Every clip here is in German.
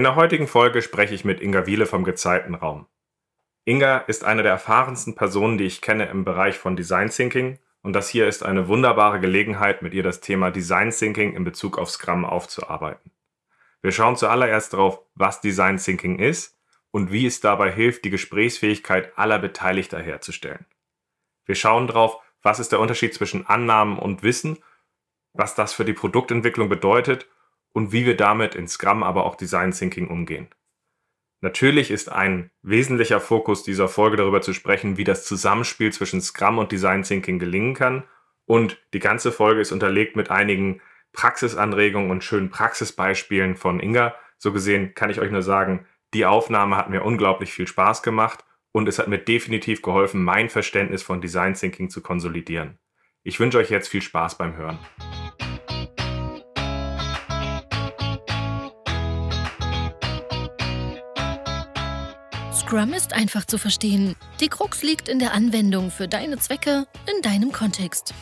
In der heutigen Folge spreche ich mit Inga Wiele vom Gezeitenraum. Inga ist eine der erfahrensten Personen, die ich kenne im Bereich von Design Thinking und das hier ist eine wunderbare Gelegenheit, mit ihr das Thema Design Thinking in Bezug auf Scrum aufzuarbeiten. Wir schauen zuallererst darauf, was Design Thinking ist und wie es dabei hilft, die Gesprächsfähigkeit aller Beteiligter herzustellen. Wir schauen darauf, was ist der Unterschied zwischen Annahmen und Wissen, was das für die Produktentwicklung bedeutet und wie wir damit in Scrum, aber auch Design Thinking umgehen. Natürlich ist ein wesentlicher Fokus dieser Folge darüber zu sprechen, wie das Zusammenspiel zwischen Scrum und Design Thinking gelingen kann. Und die ganze Folge ist unterlegt mit einigen Praxisanregungen und schönen Praxisbeispielen von Inga. So gesehen kann ich euch nur sagen, die Aufnahme hat mir unglaublich viel Spaß gemacht und es hat mir definitiv geholfen, mein Verständnis von Design Thinking zu konsolidieren. Ich wünsche euch jetzt viel Spaß beim Hören. Scrum ist einfach zu verstehen. Die Krux liegt in der Anwendung für deine Zwecke in deinem Kontext.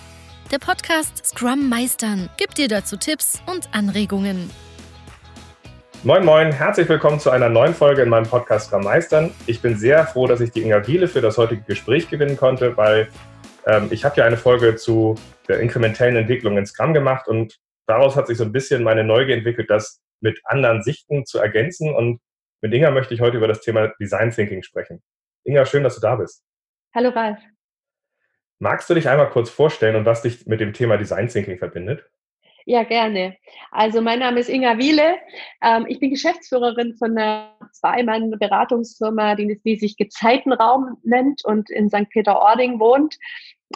Der Podcast Scrum Meistern gibt dir dazu Tipps und Anregungen. Moin Moin, herzlich willkommen zu einer neuen Folge in meinem Podcast Scrum Meistern. Ich bin sehr froh, dass ich die Inga Biele für das heutige Gespräch gewinnen konnte, weil ähm, ich habe ja eine Folge zu der inkrementellen Entwicklung in Scrum gemacht und daraus hat sich so ein bisschen meine Neugier entwickelt, das mit anderen Sichten zu ergänzen und mit Inga möchte ich heute über das Thema Design Thinking sprechen. Inga, schön, dass du da bist. Hallo Ralf. Magst du dich einmal kurz vorstellen und was dich mit dem Thema Design Thinking verbindet? Ja, gerne. Also mein Name ist Inga Wiele. Ähm, ich bin Geschäftsführerin von einer Zweimann-Beratungsfirma, die, die, sich Gezeitenraum nennt und in St. Peter-Ording wohnt.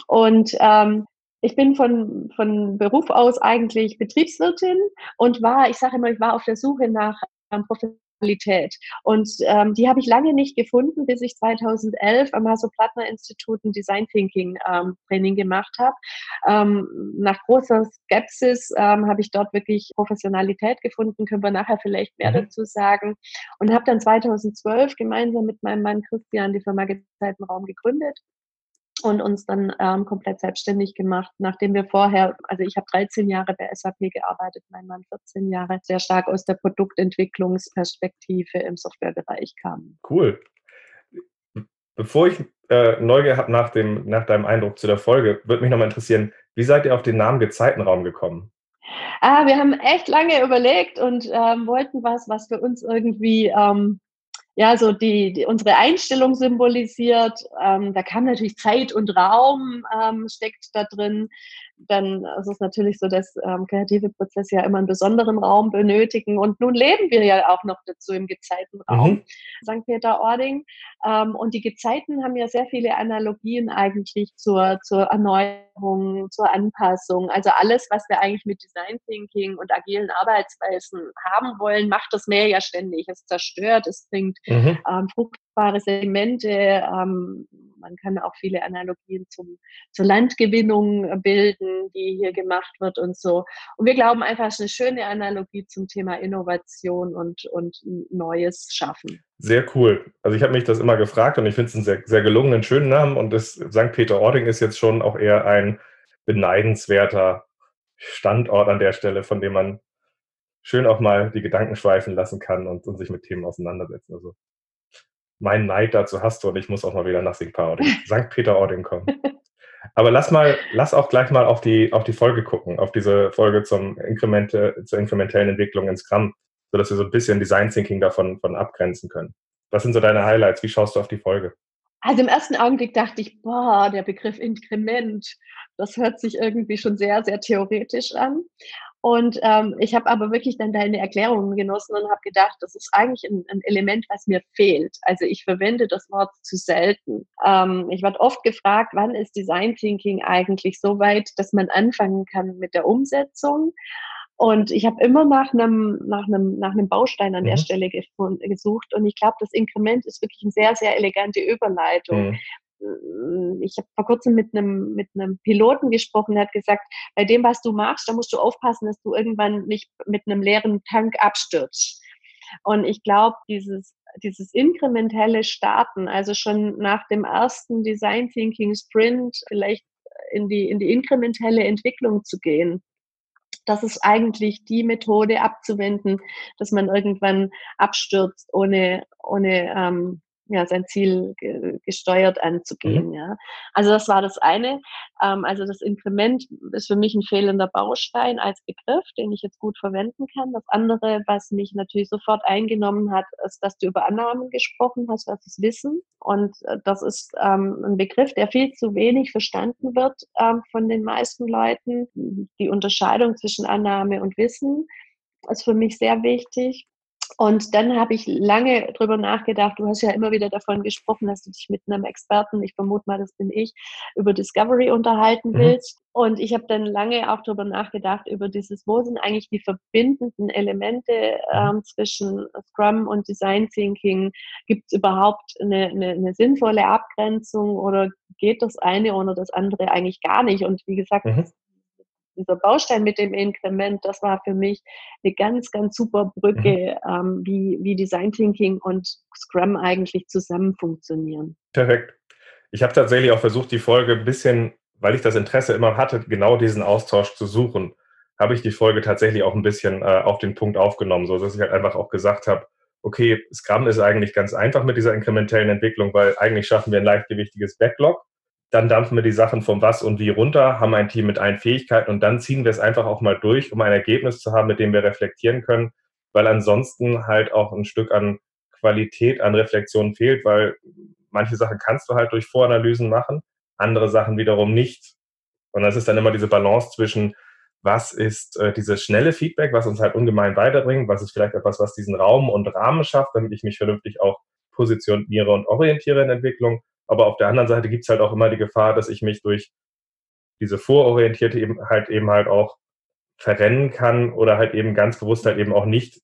Und ähm, ich bin von, von Beruf aus eigentlich Betriebswirtin und war, ich sage immer, ich war auf der Suche nach ähm, Qualität. Und ähm, die habe ich lange nicht gefunden, bis ich 2011 am Hasso-Plattner-Institut ein Design Thinking ähm, Training gemacht habe. Ähm, nach großer Skepsis ähm, habe ich dort wirklich Professionalität gefunden, können wir nachher vielleicht mehr mhm. dazu sagen. Und habe dann 2012 gemeinsam mit meinem Mann Christian die Firma Gezeitenraum gegründet und uns dann ähm, komplett selbstständig gemacht, nachdem wir vorher, also ich habe 13 Jahre bei SAP gearbeitet, mein Mann 14 Jahre, sehr stark aus der Produktentwicklungsperspektive im Softwarebereich kam. Cool. Bevor ich äh, Neugier habe nach, nach deinem Eindruck zu der Folge, würde mich nochmal interessieren, wie seid ihr auf den Namen Gezeitenraum gekommen? Ah, wir haben echt lange überlegt und ähm, wollten was, was für uns irgendwie ähm, ja, so die, die unsere Einstellung symbolisiert. Ähm, da kam natürlich Zeit und Raum ähm, steckt da drin dann ist es natürlich so, dass ähm, kreative Prozesse ja immer einen besonderen Raum benötigen. Und nun leben wir ja auch noch dazu im Gezeitenraum, mhm. St. Peter-Ording. Ähm, und die Gezeiten haben ja sehr viele Analogien eigentlich zur, zur Erneuerung, zur Anpassung. Also alles, was wir eigentlich mit Design Thinking und agilen Arbeitsweisen haben wollen, macht das Meer ja ständig. Es zerstört, es bringt mhm. ähm, fruchtbare Sedimente, ähm, man kann auch viele Analogien zum, zur Landgewinnung bilden, die hier gemacht wird und so. Und wir glauben einfach, es ist eine schöne Analogie zum Thema Innovation und, und Neues schaffen. Sehr cool. Also ich habe mich das immer gefragt und ich finde es einen sehr, sehr gelungenen, schönen Namen. Und das St. Peter-Ording ist jetzt schon auch eher ein beneidenswerter Standort an der Stelle, von dem man schön auch mal die Gedanken schweifen lassen kann und, und sich mit Themen auseinandersetzen. Also meinen Neid dazu hast du und ich muss auch mal wieder nach St. Peter-Ording kommen. Aber lass mal, lass auch gleich mal auf die, auf die Folge gucken, auf diese Folge zum Inkremente, zur inkrementellen Entwicklung in Scrum, sodass wir so ein bisschen Design Thinking davon von abgrenzen können. Was sind so deine Highlights? Wie schaust du auf die Folge? Also im ersten Augenblick dachte ich, boah, der Begriff Inkrement, das hört sich irgendwie schon sehr, sehr theoretisch an. Und ähm, ich habe aber wirklich dann deine Erklärungen genossen und habe gedacht, das ist eigentlich ein, ein, Element, was mir fehlt. Also ich verwende das Wort zu selten. Ähm, ich werde oft gefragt, wann ist Design Thinking eigentlich so weit, dass man anfangen kann mit der Umsetzung. Und ich habe immer nach einem, nach, einem, nach einem Baustein an mhm. der Stelle gesucht. Und ich glaube, das Inkrement ist wirklich eine sehr, sehr elegante Überleitung. Mhm. Äh, ich habe vor kurzem mit einem, mit einem Piloten gesprochen, der hat gesagt, bei dem, was du machst, da musst du aufpassen, dass du irgendwann nicht mit einem leeren Tank abstürzt. Und ich glaube, dieses, dieses inkrementelle Starten, also schon nach dem ersten Design Thinking Sprint vielleicht in die, in die inkrementelle Entwicklung zu gehen, das ist eigentlich die Methode abzuwenden, dass man irgendwann abstürzt, ohne, ohne ähm, ja, sein Ziel ge gesteuert anzugehen. Mhm. Ja. Also das war das eine. Ähm, also das Inkrement ist für mich ein fehlender Baustein als Begriff, den ich jetzt gut verwenden kann. Das andere, was mich natürlich sofort eingenommen hat, ist, dass du über Annahmen gesprochen hast, was ist Wissen. Und äh, das ist ähm, ein Begriff, der viel zu wenig verstanden wird ähm, von den meisten Leuten. Die Unterscheidung zwischen Annahme und Wissen ist für mich sehr wichtig. Und dann habe ich lange drüber nachgedacht. Du hast ja immer wieder davon gesprochen, dass du dich mit einem Experten, ich vermute mal, das bin ich, über Discovery unterhalten mhm. willst. Und ich habe dann lange auch darüber nachgedacht, über dieses, wo sind eigentlich die verbindenden Elemente mhm. ähm, zwischen Scrum und Design Thinking? Gibt es überhaupt eine, eine, eine, sinnvolle Abgrenzung oder geht das eine oder das andere eigentlich gar nicht? Und wie gesagt, mhm dieser Baustein mit dem Inkrement, das war für mich eine ganz, ganz super Brücke, mhm. ähm, wie, wie Design Thinking und Scrum eigentlich zusammen funktionieren. Perfekt. Ich habe tatsächlich auch versucht, die Folge ein bisschen, weil ich das Interesse immer hatte, genau diesen Austausch zu suchen, habe ich die Folge tatsächlich auch ein bisschen äh, auf den Punkt aufgenommen, so dass ich halt einfach auch gesagt habe, okay, Scrum ist eigentlich ganz einfach mit dieser inkrementellen Entwicklung, weil eigentlich schaffen wir ein leichtgewichtiges Backlog dann dampfen wir die Sachen vom Was und Wie runter, haben ein Team mit allen Fähigkeiten und dann ziehen wir es einfach auch mal durch, um ein Ergebnis zu haben, mit dem wir reflektieren können, weil ansonsten halt auch ein Stück an Qualität, an Reflexion fehlt, weil manche Sachen kannst du halt durch Voranalysen machen, andere Sachen wiederum nicht. Und das ist dann immer diese Balance zwischen, was ist äh, dieses schnelle Feedback, was uns halt ungemein weiterbringt, was ist vielleicht etwas, was diesen Raum und Rahmen schafft, damit ich mich vernünftig auch positioniere und orientiere in Entwicklung aber auf der anderen Seite gibt es halt auch immer die Gefahr, dass ich mich durch diese vororientierte eben halt eben halt auch verrennen kann oder halt eben ganz bewusst halt eben auch nicht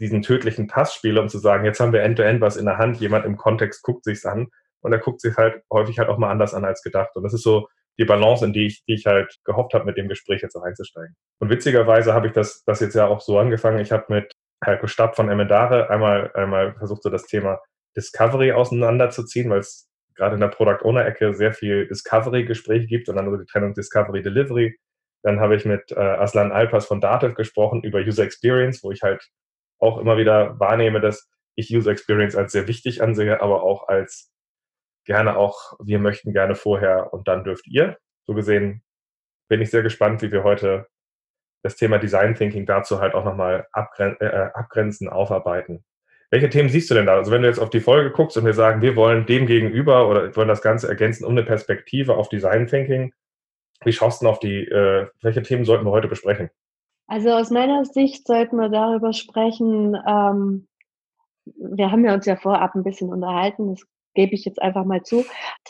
diesen tödlichen Pass spiele, um zu sagen, jetzt haben wir end-to-end -End was in der Hand, jemand im Kontext guckt sich's an und er guckt sich halt häufig halt auch mal anders an als gedacht. Und das ist so die Balance, in die ich, die ich halt gehofft habe, mit dem Gespräch jetzt einzusteigen. Und witzigerweise habe ich das, das jetzt ja auch so angefangen. Ich habe mit Heiko Stab von Emendare einmal, einmal versucht, so das Thema Discovery auseinanderzuziehen, weil es gerade in der Product Owner Ecke sehr viel Discovery-Gespräche gibt und dann über die Trennung Discovery Delivery. Dann habe ich mit äh, Aslan Alpas von Dativ gesprochen über User Experience, wo ich halt auch immer wieder wahrnehme, dass ich User Experience als sehr wichtig ansehe, aber auch als gerne auch, wir möchten gerne vorher und dann dürft ihr. So gesehen bin ich sehr gespannt, wie wir heute das Thema Design Thinking dazu halt auch nochmal abgren äh, abgrenzen, aufarbeiten. Welche Themen siehst du denn da? Also wenn du jetzt auf die Folge guckst und wir sagen, wir wollen dem gegenüber oder wollen das Ganze ergänzen um eine Perspektive auf Design Thinking, wie schaust du denn auf die, äh, welche Themen sollten wir heute besprechen? Also aus meiner Sicht sollten wir darüber sprechen, ähm, wir haben ja uns ja vorab ein bisschen unterhalten, das gebe ich jetzt einfach mal zu.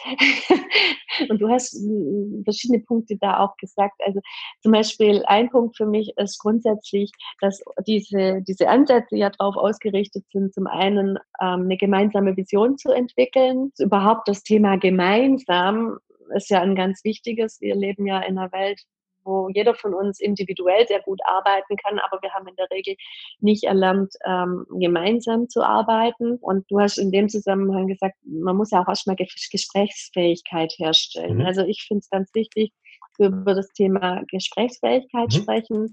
Und du hast hm, verschiedene Punkte da auch gesagt. Also zum Beispiel ein Punkt für mich ist grundsätzlich, dass diese, diese Ansätze ja darauf ausgerichtet sind, zum einen ähm, eine gemeinsame Vision zu entwickeln. Überhaupt das Thema gemeinsam ist ja ein ganz wichtiges. Wir leben ja in einer Welt, wo jeder von uns individuell sehr gut arbeiten kann, aber wir haben in der Regel nicht erlernt, ähm, gemeinsam zu arbeiten. Und du hast in dem Zusammenhang gesagt, man muss ja auch erstmal Gesprächsfähigkeit herstellen. Mhm. Also ich finde es ganz wichtig, über das Thema Gesprächsfähigkeit mhm. sprechen,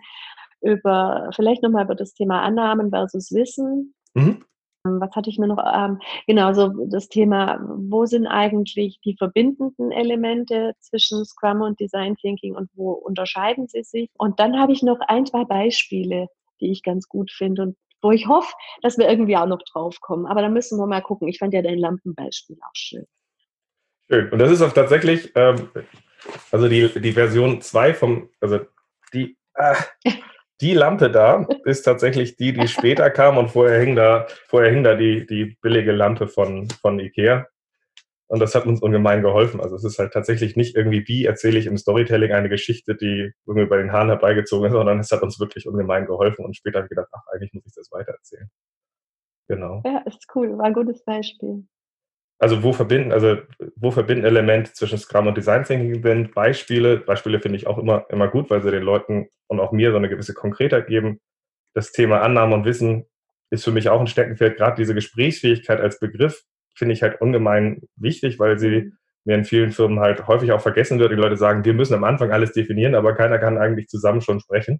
über vielleicht nochmal über das Thema Annahmen versus Wissen. Mhm. Ähm, was hatte ich mir noch? Ähm, genau, so das Thema, wo sind eigentlich die verbindenden Elemente zwischen Scrum und Design Thinking und wo unterscheiden sie sich? Und dann habe ich noch ein, zwei Beispiele, die ich ganz gut finde und wo ich hoffe, dass wir irgendwie auch noch drauf kommen. Aber da müssen wir mal gucken. Ich fand ja dein Lampenbeispiel auch schön. Schön. Und das ist auch tatsächlich, ähm, also die, die Version 2 vom, also die, äh, die Lampe da ist tatsächlich die, die später kam und vorher hing da, vorher hing da die, die billige Lampe von, von Ikea. Und das hat uns ungemein geholfen. Also es ist halt tatsächlich nicht irgendwie, wie erzähle ich im Storytelling eine Geschichte, die irgendwie bei den Haaren herbeigezogen ist, sondern es hat uns wirklich ungemein geholfen. Und später habe ich gedacht, ach, eigentlich muss ich das weitererzählen. Genau. Ja, ist cool. War ein gutes Beispiel also wo verbinden, also wo verbinden Elemente zwischen Scrum und Design Thinking sind, Beispiele, Beispiele finde ich auch immer, immer gut, weil sie den Leuten und auch mir so eine gewisse Konkretheit geben. Das Thema Annahme und Wissen ist für mich auch ein Steckenpferd. Gerade diese Gesprächsfähigkeit als Begriff finde ich halt ungemein wichtig, weil sie mir in vielen Firmen halt häufig auch vergessen wird. Die Leute sagen, wir müssen am Anfang alles definieren, aber keiner kann eigentlich zusammen schon sprechen.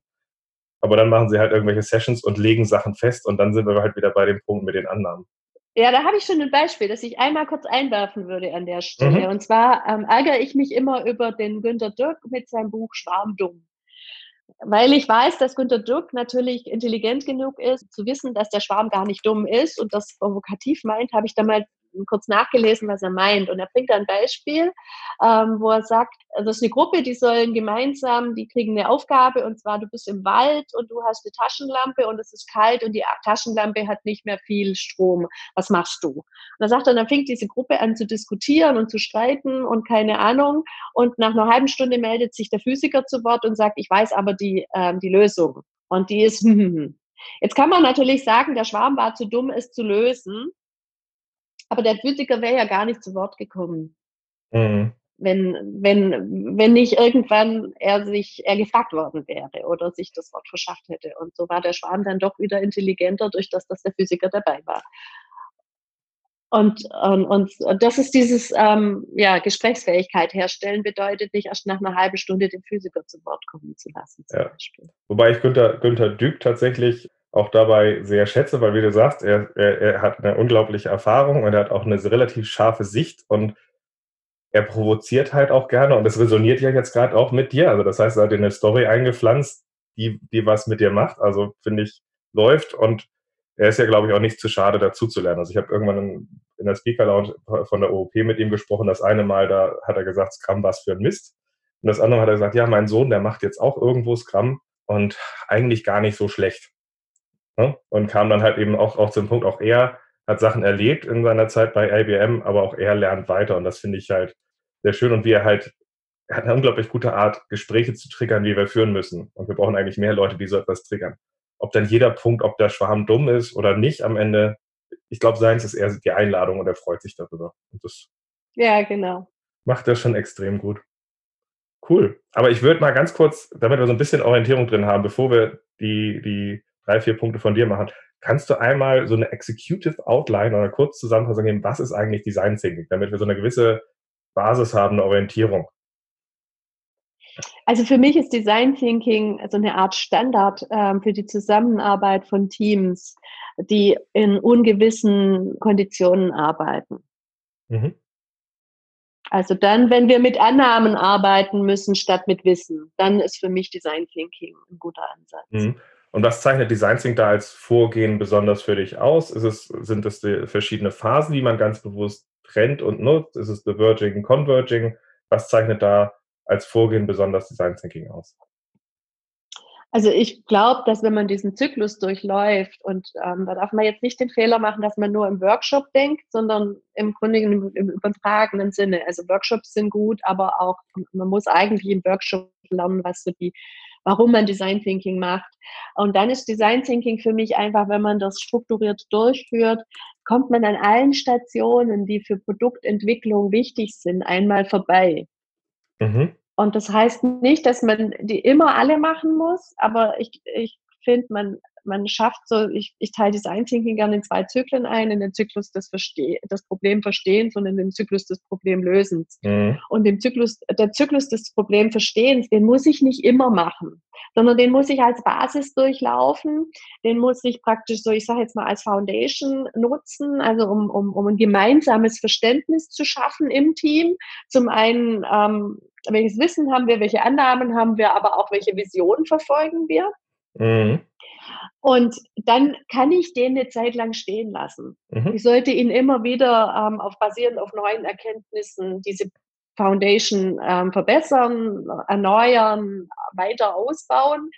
Aber dann machen sie halt irgendwelche Sessions und legen Sachen fest und dann sind wir halt wieder bei dem Punkt mit den Annahmen. Ja, da habe ich schon ein Beispiel, das ich einmal kurz einwerfen würde an der Stelle. Mhm. Und zwar ähm, ärgere ich mich immer über den Günter Dirk mit seinem Buch Schwarmdumm. Weil ich weiß, dass Günter Dirk natürlich intelligent genug ist, zu wissen, dass der Schwarm gar nicht dumm ist und das provokativ meint, habe ich damals kurz nachgelesen, was er meint. Und er bringt ein Beispiel, ähm, wo er sagt, also das ist eine Gruppe, die sollen gemeinsam, die kriegen eine Aufgabe und zwar du bist im Wald und du hast eine Taschenlampe und es ist kalt und die Taschenlampe hat nicht mehr viel Strom. Was machst du? Und er sagt dann, dann fängt diese Gruppe an zu diskutieren und zu streiten und keine Ahnung. Und nach einer halben Stunde meldet sich der Physiker zu Wort und sagt, ich weiß aber die, ähm, die Lösung. Und die ist, Jetzt kann man natürlich sagen, der Schwarm war zu dumm, es zu lösen. Aber der Physiker wäre ja gar nicht zu Wort gekommen. Mhm. Wenn, wenn, wenn nicht irgendwann er sich, er gefragt worden wäre oder sich das Wort verschafft hätte. Und so war der Schwarm dann doch wieder intelligenter, durch das, dass der Physiker dabei war. Und, und, und das ist dieses ähm, ja, Gesprächsfähigkeit herstellen, bedeutet nicht erst nach einer halben Stunde den Physiker zu Wort kommen zu lassen. Ja. Wobei ich Günther, Günther Dück tatsächlich auch dabei sehr schätze, weil wie du sagst, er, er, er hat eine unglaubliche Erfahrung und er hat auch eine relativ scharfe Sicht und er provoziert halt auch gerne und das resoniert ja jetzt gerade auch mit dir. Also das heißt, er hat dir eine Story eingepflanzt, die, die was mit dir macht. Also finde ich, läuft und er ist ja, glaube ich, auch nicht zu schade, dazu zu lernen. Also ich habe irgendwann in der Speaker Lounge von der OOP mit ihm gesprochen. Das eine Mal, da hat er gesagt, Scrum was für ein Mist. Und das andere Mal hat er gesagt, ja, mein Sohn, der macht jetzt auch irgendwo Scrum und eigentlich gar nicht so schlecht. Ne? Und kam dann halt eben auch, auch zum Punkt, auch er hat Sachen erlebt in seiner Zeit bei IBM, aber auch er lernt weiter. Und das finde ich halt sehr schön. Und wie er halt, er hat eine unglaublich gute Art, Gespräche zu triggern, die wir führen müssen. Und wir brauchen eigentlich mehr Leute, die so etwas triggern. Ob dann jeder Punkt, ob der Schwarm dumm ist oder nicht am Ende, ich glaube, seins ist eher die Einladung und er freut sich darüber. Und das ja, genau. Macht er schon extrem gut. Cool. Aber ich würde mal ganz kurz, damit wir so ein bisschen Orientierung drin haben, bevor wir die, die drei, vier Punkte von dir machen. Kannst du einmal so eine Executive Outline oder kurz Zusammenfassung geben, was ist eigentlich Design Thinking, damit wir so eine gewisse Basis haben, eine Orientierung? Also für mich ist Design Thinking so eine Art Standard ähm, für die Zusammenarbeit von Teams, die in ungewissen Konditionen arbeiten. Mhm. Also dann, wenn wir mit Annahmen arbeiten müssen statt mit Wissen, dann ist für mich Design Thinking ein guter Ansatz. Mhm. Und was zeichnet Design Think da als Vorgehen besonders für dich aus? Ist es, sind es die verschiedene Phasen, die man ganz bewusst trennt und nutzt? Ist es Diverging, Converging? Was zeichnet da als Vorgehen besonders Design Thinking aus? Also ich glaube, dass wenn man diesen Zyklus durchläuft und ähm, da darf man jetzt nicht den Fehler machen, dass man nur im Workshop denkt, sondern im Grunde im, im übertragenen Sinne. Also Workshops sind gut, aber auch man muss eigentlich im Workshop lernen, was so die warum man Design Thinking macht. Und dann ist Design Thinking für mich einfach, wenn man das strukturiert durchführt, kommt man an allen Stationen, die für Produktentwicklung wichtig sind, einmal vorbei. Mhm. Und das heißt nicht, dass man die immer alle machen muss, aber ich, ich finde, man man schafft so, ich, ich teile Design Thinking gerne in zwei Zyklen ein, in den Zyklus des, Verste des Problemverstehens und in den Zyklus des Problemlösens. Mhm. Und dem Zyklus, der Zyklus des Problemverstehens, den muss ich nicht immer machen, sondern den muss ich als Basis durchlaufen, den muss ich praktisch so, ich sage jetzt mal als Foundation nutzen, also um, um, um ein gemeinsames Verständnis zu schaffen im Team. Zum einen, ähm, welches Wissen haben wir, welche Annahmen haben wir, aber auch welche Visionen verfolgen wir. Mhm. Und dann kann ich den eine Zeit lang stehen lassen. Mhm. Ich sollte ihn immer wieder ähm, auf, basierend auf neuen Erkenntnissen diese Foundation ähm, verbessern, erneuern, weiter ausbauen.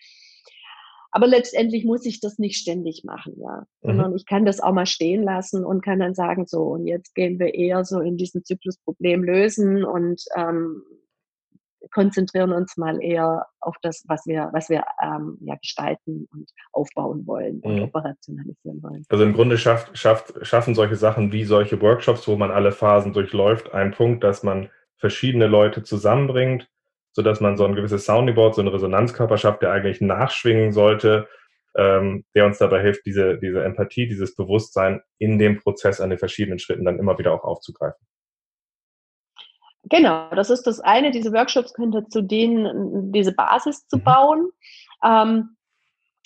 Aber letztendlich muss ich das nicht ständig machen, ja. Mhm. Sondern ich kann das auch mal stehen lassen und kann dann sagen, so, und jetzt gehen wir eher so in diesen Zyklusproblem lösen und ähm, konzentrieren uns mal eher auf das, was wir, was wir ähm, ja, gestalten und aufbauen wollen und mhm. operationalisieren wollen. Also im Grunde schafft, schafft, schaffen solche Sachen wie solche Workshops, wo man alle Phasen durchläuft, einen Punkt, dass man verschiedene Leute zusammenbringt, sodass man so ein gewisses Soundboard, so eine Resonanzkörper schafft, der eigentlich nachschwingen sollte, ähm, der uns dabei hilft, diese, diese Empathie, dieses Bewusstsein in dem Prozess an den verschiedenen Schritten dann immer wieder auch aufzugreifen Genau, das ist das eine. Diese Workshops können dazu dienen, diese Basis zu mhm. bauen. Ähm,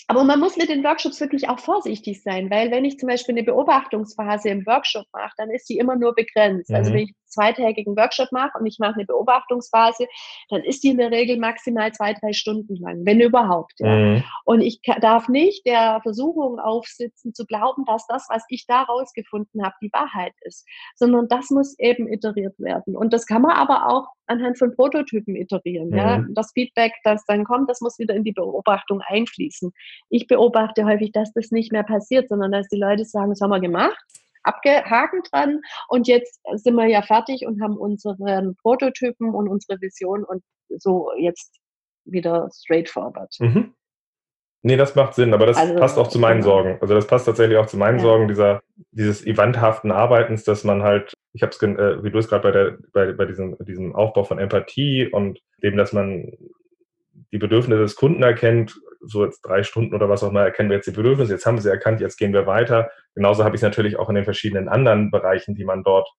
aber man muss mit den Workshops wirklich auch vorsichtig sein, weil wenn ich zum Beispiel eine Beobachtungsphase im Workshop mache, dann ist die immer nur begrenzt. Also mhm. Also wenn ich zweitägigen Workshop mache und ich mache eine Beobachtungsphase, dann ist die in der Regel maximal zwei, drei Stunden lang, wenn überhaupt. Ja. Mhm. Und ich darf nicht der Versuchung aufsitzen, zu glauben, dass das, was ich da rausgefunden habe, die Wahrheit ist, sondern das muss eben iteriert werden. Und das kann man aber auch anhand von Prototypen iterieren. Mhm. Ja. Das Feedback, das dann kommt, das muss wieder in die Beobachtung einfließen. Ich beobachte häufig, dass das nicht mehr passiert, sondern dass die Leute sagen, das haben wir gemacht, abgehakt dran und jetzt sind wir ja fertig und haben unseren Prototypen und unsere Vision und so jetzt wieder straightforward. Mhm. Nee, das macht Sinn, aber das also, passt auch zu meinen genau. Sorgen. Also das passt tatsächlich auch zu meinen ja. Sorgen, dieser, dieses eventhaften Arbeitens, dass man halt, ich habe es, äh, wie du es gerade bei, bei, bei diesem, diesem Aufbau von Empathie und dem, dass man die Bedürfnisse des Kunden erkennt, so jetzt drei Stunden oder was auch immer, erkennen wir jetzt die Bedürfnisse, jetzt haben wir sie erkannt, jetzt gehen wir weiter. Genauso habe ich es natürlich auch in den verschiedenen anderen Bereichen, die man dort,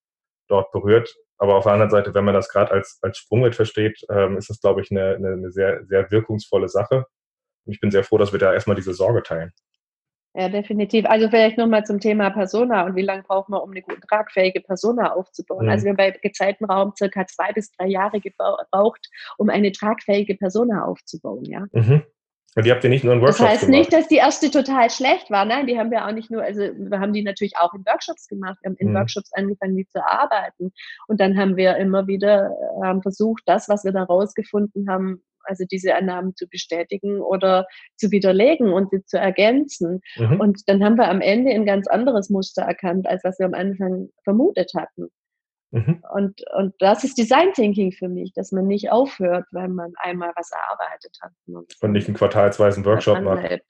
dort berührt. Aber auf der anderen Seite, wenn man das gerade als, als Sprungwert versteht, ähm, ist das, glaube ich, eine, eine, eine sehr, sehr wirkungsvolle Sache. Und ich bin sehr froh, dass wir da erstmal diese Sorge teilen. Ja, definitiv. Also vielleicht nochmal zum Thema Persona und wie lange braucht man, um eine gut tragfähige Persona aufzubauen. Mhm. Also wir haben bei Gezeitenraum circa zwei bis drei Jahre gebraucht, um eine tragfähige Persona aufzubauen, ja. Mhm. Und die habt ihr nicht nur in Workshops gemacht? Das heißt gemacht. nicht, dass die erste total schlecht war. Nein, die haben wir auch nicht nur, also wir haben die natürlich auch in Workshops gemacht. Wir haben in mhm. Workshops angefangen, die zu arbeiten. Und dann haben wir immer wieder ähm, versucht, das, was wir da rausgefunden haben, also diese Annahmen zu bestätigen oder zu widerlegen und sie zu ergänzen. Mhm. Und dann haben wir am Ende ein ganz anderes Muster erkannt, als was wir am Anfang vermutet hatten. Mhm. Und, und das ist Design Thinking für mich, dass man nicht aufhört, wenn man einmal was erarbeitet hat. Und nicht einen quartalsweisen Workshop macht.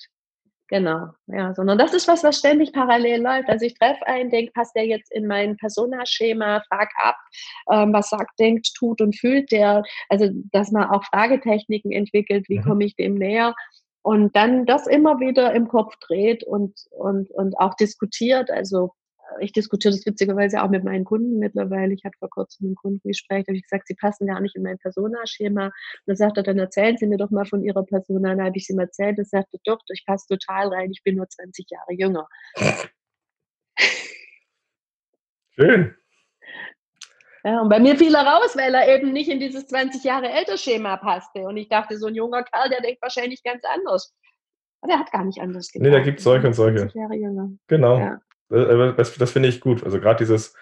Genau, ja, sondern das ist was, was ständig parallel läuft. Also ich treffe einen, denke, passt der jetzt in mein Persona-Schema, frag ab, ähm, was sagt, denkt, tut und fühlt der. Also, dass man auch Fragetechniken entwickelt, wie mhm. komme ich dem näher? Und dann das immer wieder im Kopf dreht und, und, und auch diskutiert. Also ich diskutiere das witzigerweise auch mit meinen Kunden mittlerweile. Ich hatte vor kurzem ein Kundengespräch, da habe ich gesagt, sie passen gar nicht in mein Personaschema. Und dann sagt er, dann erzählen Sie mir doch mal von Ihrer Persona. Dann habe ich sie ihm erzählt. Er sagte, doch, ich passe total rein, ich bin nur 20 Jahre jünger. Schön. Ja, und bei mir fiel er raus, weil er eben nicht in dieses 20 Jahre älter Schema passte. Und ich dachte, so ein junger Kerl, der denkt wahrscheinlich ganz anders. Aber der hat gar nicht anders gedacht. Nee, da gibt es solche und solche. Jahre jünger. Genau. Ja. Äh, das, das finde ich gut. Also gerade dieses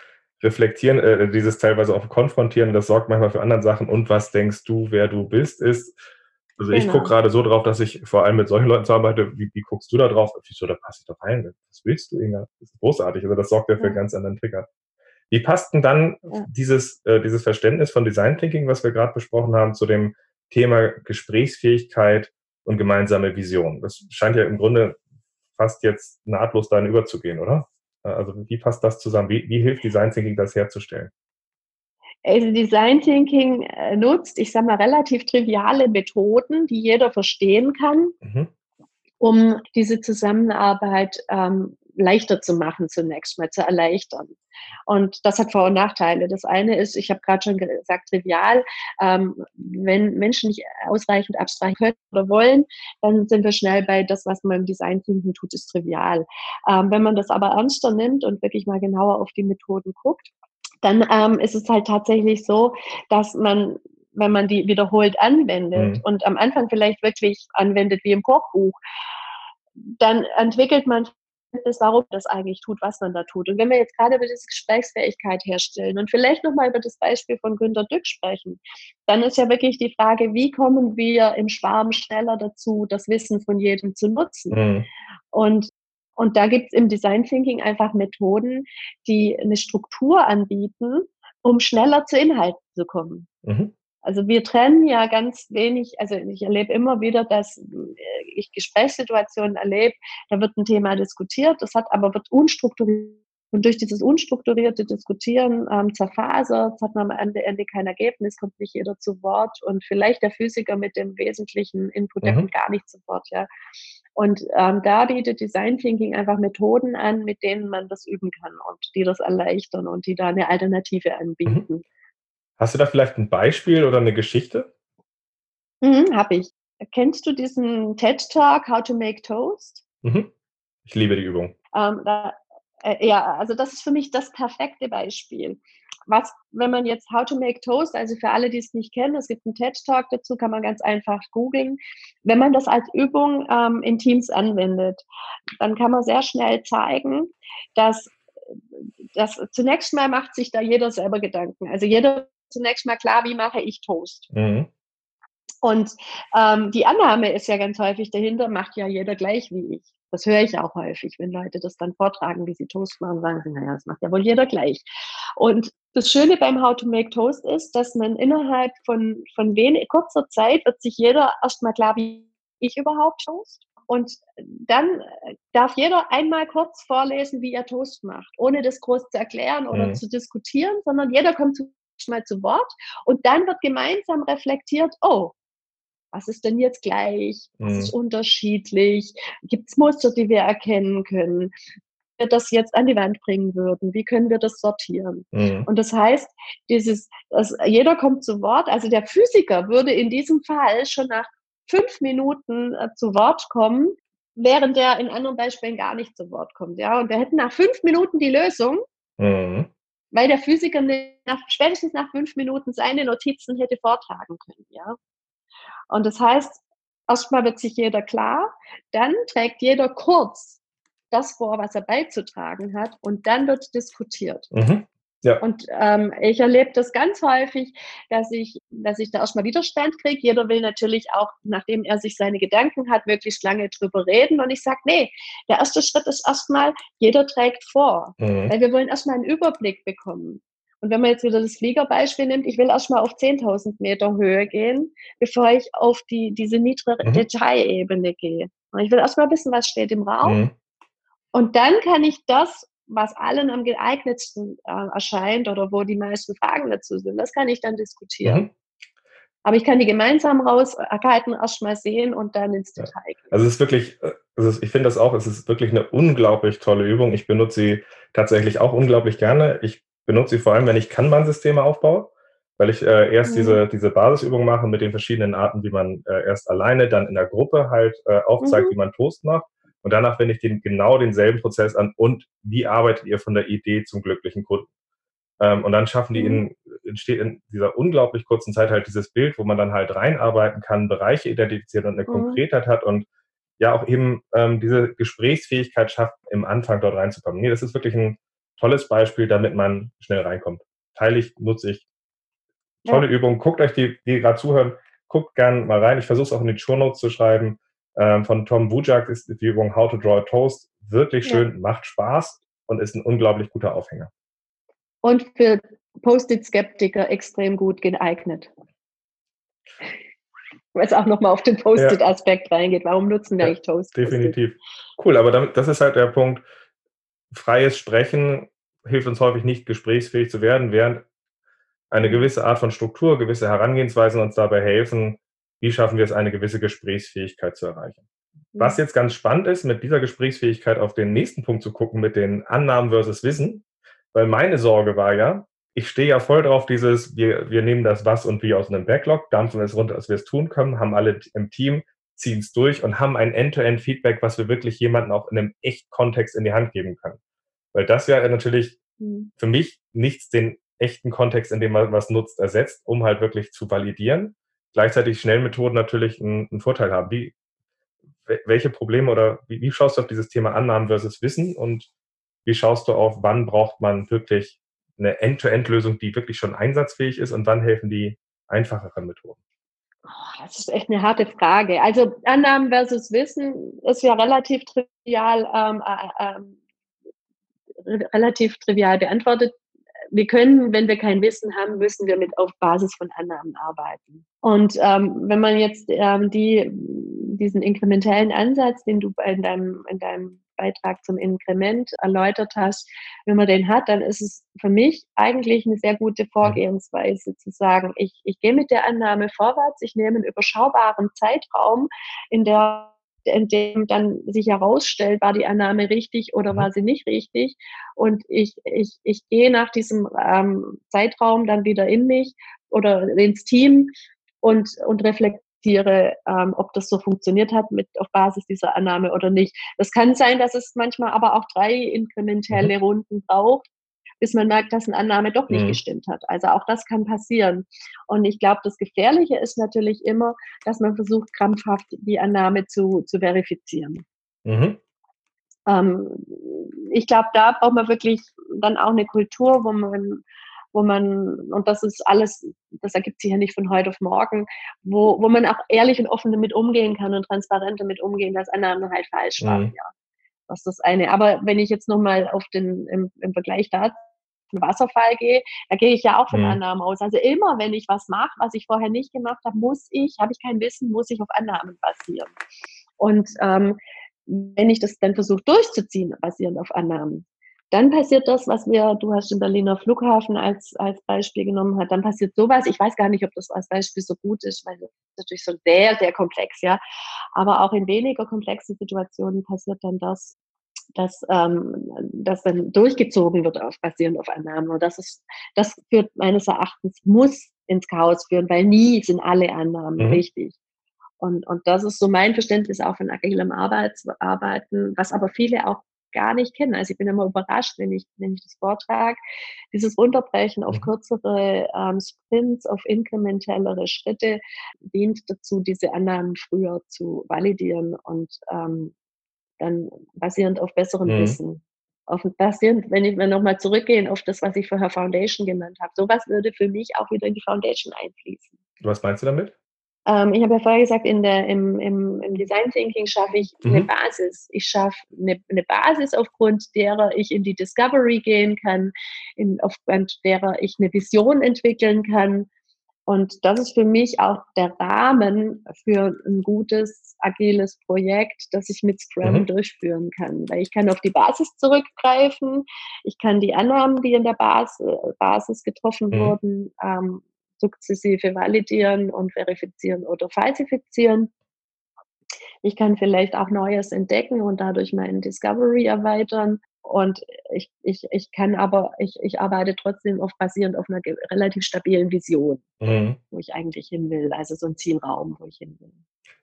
Reflektieren, äh, dieses teilweise auch Konfrontieren, das sorgt manchmal für andere Sachen. Und was denkst du, wer du bist, ist. Also genau. ich gucke gerade so drauf, dass ich vor allem mit solchen Leuten arbeite. Wie, wie guckst du da drauf? Wieso, da passe ich doch rein. Was willst du, Inga? Das ist großartig. Also das sorgt ja für ja. einen ganz anderen Trigger. Wie passt denn dann ja. dieses, äh, dieses Verständnis von Design Thinking, was wir gerade besprochen haben, zu dem Thema Gesprächsfähigkeit und gemeinsame Vision? Das scheint ja im Grunde fast jetzt nahtlos dann überzugehen, oder? Äh, also wie passt das zusammen? Wie, wie hilft Design Thinking, das herzustellen? Also Design Thinking äh, nutzt, ich sage mal, relativ triviale Methoden, die jeder verstehen kann, mhm. um diese Zusammenarbeit ähm, leichter zu machen, zunächst mal zu erleichtern. Und das hat Vor- und Nachteile. Das eine ist, ich habe gerade schon gesagt, trivial. Ähm, wenn Menschen nicht ausreichend abstrahieren können oder wollen, dann sind wir schnell bei das, was man im Design Thinking tut, ist trivial. Ähm, wenn man das aber ernster nimmt und wirklich mal genauer auf die Methoden guckt, dann ähm, ist es halt tatsächlich so, dass man wenn man die wiederholt anwendet mhm. und am Anfang vielleicht wirklich anwendet wie im Kochbuch, dann entwickelt man ist, warum das eigentlich tut, was man da tut. Und wenn wir jetzt gerade über diese Gesprächsfähigkeit herstellen und vielleicht nochmal über das Beispiel von Günter Dück sprechen, dann ist ja wirklich die Frage, wie kommen wir im Schwarm schneller dazu, das Wissen von jedem zu nutzen? Mhm. Und und da gibt es im Design Thinking einfach Methoden, die eine Struktur anbieten, um schneller zu Inhalten zu kommen. Mhm. Also wir trennen ja ganz wenig, also ich erlebe immer wieder, dass äh, ich Gesprächssituationen erlebe, da wird ein Thema diskutiert, das hat aber wird unstrukturiert und durch dieses unstrukturierte Diskutieren ähm, zerfasert, hat man am Ende, Ende kein Ergebnis, kommt nicht jeder zu Wort und vielleicht der Physiker mit dem wesentlichen Input, der mhm. kommt gar nicht zu Wort, ja. Und ähm, da bietet Design Thinking einfach Methoden an, mit denen man das üben kann und die das erleichtern und die da eine Alternative anbieten. Mhm. Hast du da vielleicht ein Beispiel oder eine Geschichte? Mhm, habe ich. Kennst du diesen TED Talk How to Make Toast? Mhm. Ich liebe die Übung. Ähm, da, äh, ja, also das ist für mich das perfekte Beispiel. Was, wenn man jetzt How to Make Toast, also für alle, die es nicht kennen, es gibt einen TED Talk dazu, kann man ganz einfach googeln. Wenn man das als Übung ähm, in Teams anwendet, dann kann man sehr schnell zeigen, dass das zunächst mal macht sich da jeder selber Gedanken. Also jeder zunächst mal klar, wie mache ich Toast. Mhm. Und ähm, die Annahme ist ja ganz häufig dahinter, macht ja jeder gleich wie ich. Das höre ich auch häufig, wenn Leute das dann vortragen, wie sie Toast machen, sagen sie, naja, das macht ja wohl jeder gleich. Und das Schöne beim How to Make Toast ist, dass man innerhalb von, von wenig, kurzer Zeit wird sich jeder erstmal klar, wie ich überhaupt Toast. Und dann darf jeder einmal kurz vorlesen, wie er Toast macht, ohne das groß zu erklären oder mhm. zu diskutieren, sondern jeder kommt mal zu Wort und dann wird gemeinsam reflektiert, oh, was ist denn jetzt gleich? Was mhm. ist unterschiedlich? Gibt es Muster, die wir erkennen können? wir das jetzt an die Wand bringen würden? Wie können wir das sortieren? Mhm. Und das heißt, dieses, das, jeder kommt zu Wort. Also der Physiker würde in diesem Fall schon nach fünf Minuten äh, zu Wort kommen, während der in anderen Beispielen gar nicht zu Wort kommt. Ja, und wir hätten nach fünf Minuten die Lösung, mhm. Weil der Physiker nach, spätestens nach fünf Minuten seine Notizen hätte vortragen können. Ja, und das heißt, erstmal wird sich jeder klar, dann trägt jeder kurz das vor, was er beizutragen hat, und dann wird diskutiert. Mhm. Ja. Und ähm, ich erlebe das ganz häufig, dass ich, dass ich da erstmal Widerstand kriege. Jeder will natürlich auch, nachdem er sich seine Gedanken hat, wirklich lange drüber reden. Und ich sage, nee, der erste Schritt ist erstmal, jeder trägt vor. Mhm. Weil wir wollen erstmal einen Überblick bekommen. Und wenn man jetzt wieder das Fliegerbeispiel nimmt, ich will erstmal auf 10.000 Meter Höhe gehen, bevor ich auf die, diese niedrige mhm. Detailebene gehe. Und ich will erstmal wissen, was steht im Raum. Mhm. Und dann kann ich das, was allen am geeignetsten äh, erscheint oder wo die meisten Fragen dazu sind, das kann ich dann diskutieren. Mhm. Aber ich kann die gemeinsamen Rausarbeiten erstmal sehen und dann ins Detail gehen. Also es ist wirklich, also ich finde das auch, es ist wirklich eine unglaublich tolle Übung. Ich benutze sie tatsächlich auch unglaublich gerne. Ich benutze sie vor allem, wenn ich Kanban-Systeme aufbaue, weil ich äh, erst mhm. diese, diese Basisübung mache mit den verschiedenen Arten, wie man äh, erst alleine, dann in der Gruppe halt äh, aufzeigt, mhm. wie man Toast macht. Und danach wende ich den, genau denselben Prozess an und wie arbeitet ihr von der Idee zum glücklichen Kunden. Ähm, und dann schaffen die mhm. in, entsteht in dieser unglaublich kurzen Zeit halt dieses Bild, wo man dann halt reinarbeiten kann, Bereiche identifiziert und eine mhm. Konkretheit hat und ja auch eben ähm, diese Gesprächsfähigkeit schafft, im Anfang dort reinzukommen. Nee, das ist wirklich ein tolles Beispiel, damit man schnell reinkommt. Teile ich, nutze ich. Tolle ja. Übung. Guckt euch die, die gerade zuhören, guckt gern mal rein. Ich versuche es auch in die Show Notes zu schreiben. Ähm, von Tom Wujak ist die Übung How to Draw a Toast. Wirklich schön, ja. macht Spaß und ist ein unglaublich guter Aufhänger. Und für Post-it-Skeptiker extrem gut geeignet. Weil es auch nochmal auf den Post-it-Aspekt ja. reingeht. Warum nutzen wir eigentlich Toast? Definitiv. Cool, aber damit, das ist halt der Punkt freies Sprechen hilft uns häufig nicht, gesprächsfähig zu werden, während eine gewisse Art von Struktur, gewisse Herangehensweisen uns dabei helfen, wie schaffen wir es, eine gewisse Gesprächsfähigkeit zu erreichen. Was jetzt ganz spannend ist, mit dieser Gesprächsfähigkeit auf den nächsten Punkt zu gucken, mit den Annahmen versus Wissen, weil meine Sorge war ja, ich stehe ja voll drauf, dieses, wir, wir nehmen das Was und Wie aus einem Backlog, dampfen es runter, dass wir es tun können, haben alle im Team ziehen es durch und haben ein End-to-End-Feedback, was wir wirklich jemandem auch in einem echt Kontext in die Hand geben können. Weil das ja natürlich mhm. für mich nichts den echten Kontext, in dem man was nutzt, ersetzt, um halt wirklich zu validieren. Gleichzeitig Schnellmethoden natürlich einen, einen Vorteil haben. Wie, welche Probleme oder wie, wie schaust du auf dieses Thema Annahmen versus Wissen und wie schaust du auf, wann braucht man wirklich eine End-to-End-Lösung, die wirklich schon einsatzfähig ist und wann helfen die einfacheren Methoden? Oh, das ist echt eine harte Frage. Also Annahmen versus Wissen ist ja relativ trivial, ähm, äh, äh, relativ trivial beantwortet. Wir können, wenn wir kein Wissen haben, müssen wir mit auf Basis von Annahmen arbeiten. Und ähm, wenn man jetzt ähm, die, diesen inkrementellen Ansatz, den du in deinem, in deinem Beitrag zum Inkrement erläutert hast, wenn man den hat, dann ist es für mich eigentlich eine sehr gute Vorgehensweise zu sagen, ich, ich gehe mit der Annahme vorwärts, ich nehme einen überschaubaren Zeitraum, in der in dem dann sich herausstellt, war die Annahme richtig oder mhm. war sie nicht richtig. Und ich, ich, ich gehe nach diesem ähm, Zeitraum dann wieder in mich oder ins Team und, und reflektiere, ähm, ob das so funktioniert hat mit auf Basis dieser Annahme oder nicht. Das kann sein, dass es manchmal aber auch drei inkrementelle mhm. Runden braucht, bis man merkt, dass eine Annahme doch nicht mhm. gestimmt hat. Also auch das kann passieren. Und ich glaube, das Gefährliche ist natürlich immer, dass man versucht, krampfhaft die Annahme zu, zu verifizieren. Mhm. Ähm, ich glaube, da braucht man wirklich dann auch eine Kultur, wo man wo man, und das ist alles, das ergibt sich ja nicht von heute auf morgen, wo, wo man auch ehrlich und offen damit umgehen kann und transparent damit umgehen, dass Annahmen halt falsch waren, mhm. ja. Das ist das eine. Aber wenn ich jetzt nochmal auf den, im, im Vergleich dazu Wasserfall gehe, da gehe ich ja auch von mhm. Annahmen aus. Also immer, wenn ich was mache, was ich vorher nicht gemacht habe, muss ich, habe ich kein Wissen, muss ich auf Annahmen basieren. Und ähm, wenn ich das dann versuche durchzuziehen, basierend auf Annahmen, dann passiert das, was wir, du hast den Berliner Flughafen als, als Beispiel genommen hat, dann passiert sowas. Ich weiß gar nicht, ob das als Beispiel so gut ist, weil das ist natürlich so sehr, sehr komplex, ja. Aber auch in weniger komplexen Situationen passiert dann das, dass ähm, das dann durchgezogen wird auf basierend auf Annahmen. Und das ist, das führt meines Erachtens muss ins Chaos führen, weil nie sind alle Annahmen mhm. richtig. Und, und das ist so mein Verständnis auch von agilem Arbeits, Arbeiten, was aber viele auch gar nicht kennen. Also ich bin immer überrascht, wenn ich, wenn ich das vortrage. Dieses Runterbrechen auf mhm. kürzere ähm, Sprints, auf inkrementellere Schritte dient dazu, diese Annahmen früher zu validieren und ähm, dann basierend auf besserem mhm. Wissen. Auf, basierend, wenn ich mir nochmal zurückgehen auf das, was ich vorher Foundation genannt habe. Sowas würde für mich auch wieder in die Foundation einfließen. Was meinst du damit? Ähm, ich habe ja vorher gesagt, in der, im, im, im Design Thinking schaffe ich mhm. eine Basis. Ich schaffe eine, eine, Basis, aufgrund derer ich in die Discovery gehen kann, in, aufgrund derer ich eine Vision entwickeln kann. Und das ist für mich auch der Rahmen für ein gutes, agiles Projekt, das ich mit Scrum mhm. durchführen kann. Weil ich kann auf die Basis zurückgreifen, ich kann die Annahmen, die in der Basis, Basis getroffen mhm. wurden, ähm, sukzessive validieren und verifizieren oder falsifizieren. Ich kann vielleicht auch Neues entdecken und dadurch meinen Discovery erweitern. Und ich, ich, ich kann aber, ich, ich arbeite trotzdem auf basierend auf einer relativ stabilen Vision, mhm. wo ich eigentlich hin will, also so ein Zielraum, wo ich hin will.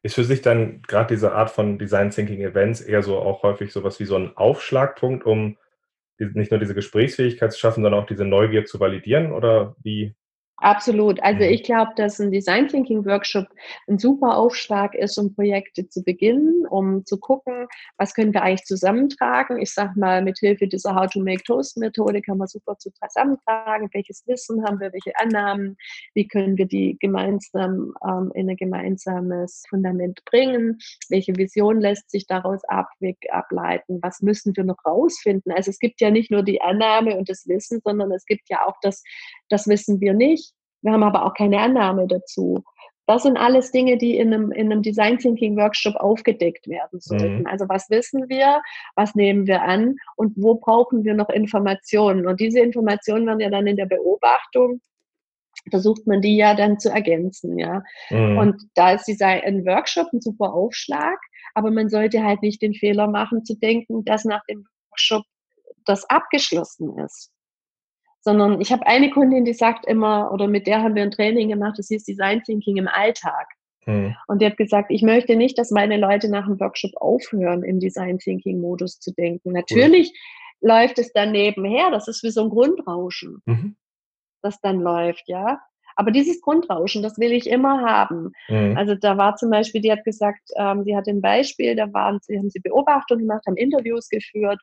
Ist für sich dann gerade diese Art von Design Thinking Events eher so auch häufig sowas wie so ein Aufschlagpunkt, um nicht nur diese Gesprächsfähigkeit zu schaffen, sondern auch diese Neugier zu validieren? Oder wie Absolut. Also mhm. ich glaube, dass ein Design Thinking Workshop ein super Aufschlag ist, um Projekte zu beginnen, um zu gucken, was können wir eigentlich zusammentragen. Ich sage mal, mit Hilfe dieser How to Make Toast Methode kann man super zusammentragen. Welches Wissen haben wir, welche Annahmen, wie können wir die gemeinsam ähm, in ein gemeinsames Fundament bringen, welche Vision lässt sich daraus abweg, ableiten, was müssen wir noch rausfinden. Also es gibt ja nicht nur die Annahme und das Wissen, sondern es gibt ja auch das, das wissen wir nicht wir haben aber auch keine Annahme dazu. Das sind alles Dinge, die in einem, in einem Design Thinking Workshop aufgedeckt werden sollten. Mhm. Also was wissen wir, was nehmen wir an und wo brauchen wir noch Informationen? Und diese Informationen werden ja dann in der Beobachtung versucht man die ja dann zu ergänzen, ja. Mhm. Und da ist Design, ein Workshop ein super Aufschlag, aber man sollte halt nicht den Fehler machen zu denken, dass nach dem Workshop das abgeschlossen ist sondern ich habe eine Kundin, die sagt immer, oder mit der haben wir ein Training gemacht, das hieß Design Thinking im Alltag. Hm. Und die hat gesagt, ich möchte nicht, dass meine Leute nach dem Workshop aufhören, im Design Thinking Modus zu denken. Natürlich cool. läuft es dann nebenher, das ist wie so ein Grundrauschen, mhm. das dann läuft, ja. Aber dieses Grundrauschen, das will ich immer haben. Mhm. Also da war zum Beispiel, die hat gesagt, ähm, sie hat ein Beispiel, da waren sie, haben sie Beobachtungen gemacht, haben Interviews geführt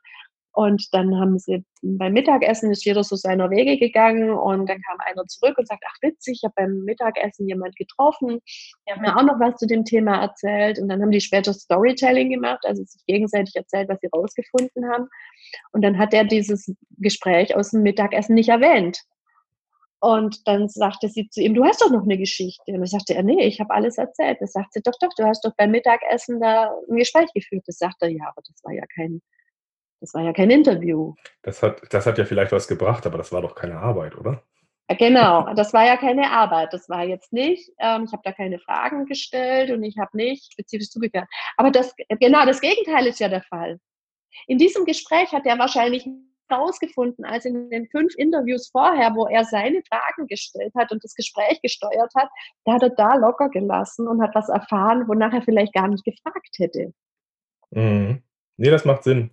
und dann haben sie beim Mittagessen ist jeder so seiner Wege gegangen und dann kam einer zurück und sagt, ach witzig, ich habe beim Mittagessen jemand getroffen. Die haben mir auch noch was zu dem Thema erzählt und dann haben die später Storytelling gemacht, also sich gegenseitig erzählt, was sie rausgefunden haben. Und dann hat er dieses Gespräch aus dem Mittagessen nicht erwähnt. Und dann sagte sie zu ihm, du hast doch noch eine Geschichte. Und dann sagte er, nee, ich habe alles erzählt. Das sagt sie, doch, doch, du hast doch beim Mittagessen da ein Gespräch geführt. Das sagt er, ja, aber das war ja kein das war ja kein Interview. Das hat, das hat ja vielleicht was gebracht, aber das war doch keine Arbeit, oder? Genau, das war ja keine Arbeit. Das war jetzt nicht, ähm, ich habe da keine Fragen gestellt und ich habe nicht spezifisch zugehört. Aber das, genau, das Gegenteil ist ja der Fall. In diesem Gespräch hat er wahrscheinlich herausgefunden, als in den fünf Interviews vorher, wo er seine Fragen gestellt hat und das Gespräch gesteuert hat, da hat er da locker gelassen und hat was erfahren, wonach er vielleicht gar nicht gefragt hätte. Mhm. Nee, das macht Sinn.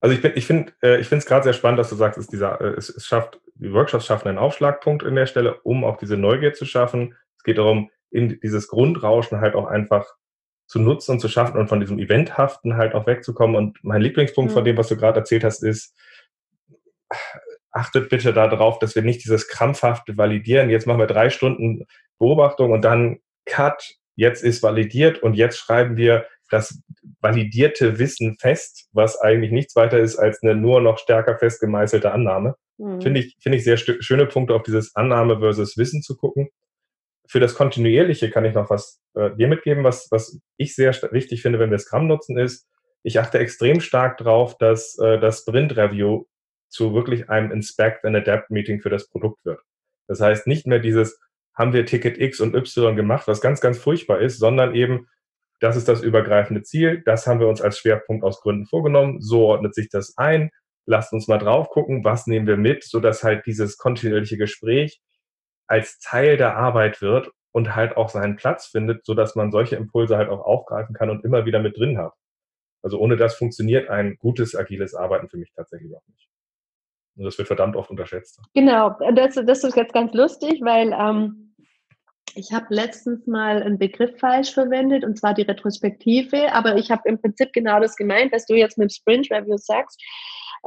Also ich, ich finde äh, ich finde es gerade sehr spannend, dass du sagst, es, dieser, äh, es, es schafft, die Workshops schaffen einen Aufschlagpunkt in der Stelle, um auch diese Neugier zu schaffen. Es geht darum, in dieses Grundrauschen halt auch einfach zu nutzen und zu schaffen und von diesem Eventhaften halt auch wegzukommen. Und mein Lieblingspunkt mhm. von dem, was du gerade erzählt hast, ist, achtet bitte darauf, dass wir nicht dieses krampfhafte Validieren, jetzt machen wir drei Stunden Beobachtung und dann Cut, jetzt ist validiert und jetzt schreiben wir das validierte Wissen fest, was eigentlich nichts weiter ist als eine nur noch stärker festgemeißelte Annahme. Mhm. Finde ich, finde ich sehr schöne Punkte auf dieses Annahme versus Wissen zu gucken. Für das Kontinuierliche kann ich noch was äh, dir mitgeben, was, was ich sehr wichtig finde, wenn wir Scrum nutzen, ist, ich achte extrem stark drauf, dass äh, das Sprint Review zu wirklich einem Inspect and Adapt Meeting für das Produkt wird. Das heißt nicht mehr dieses, haben wir Ticket X und Y gemacht, was ganz, ganz furchtbar ist, sondern eben, das ist das übergreifende Ziel, das haben wir uns als Schwerpunkt aus Gründen vorgenommen, so ordnet sich das ein, lasst uns mal drauf gucken, was nehmen wir mit, so dass halt dieses kontinuierliche Gespräch als Teil der Arbeit wird und halt auch seinen Platz findet, so dass man solche Impulse halt auch aufgreifen kann und immer wieder mit drin hat. Also ohne das funktioniert ein gutes agiles Arbeiten für mich tatsächlich auch nicht. Und das wird verdammt oft unterschätzt. Genau, das, das ist jetzt ganz lustig, weil ähm, ich habe letztens mal einen Begriff falsch verwendet, und zwar die Retrospektive, aber ich habe im Prinzip genau das gemeint, was du jetzt mit Sprint Review sagst.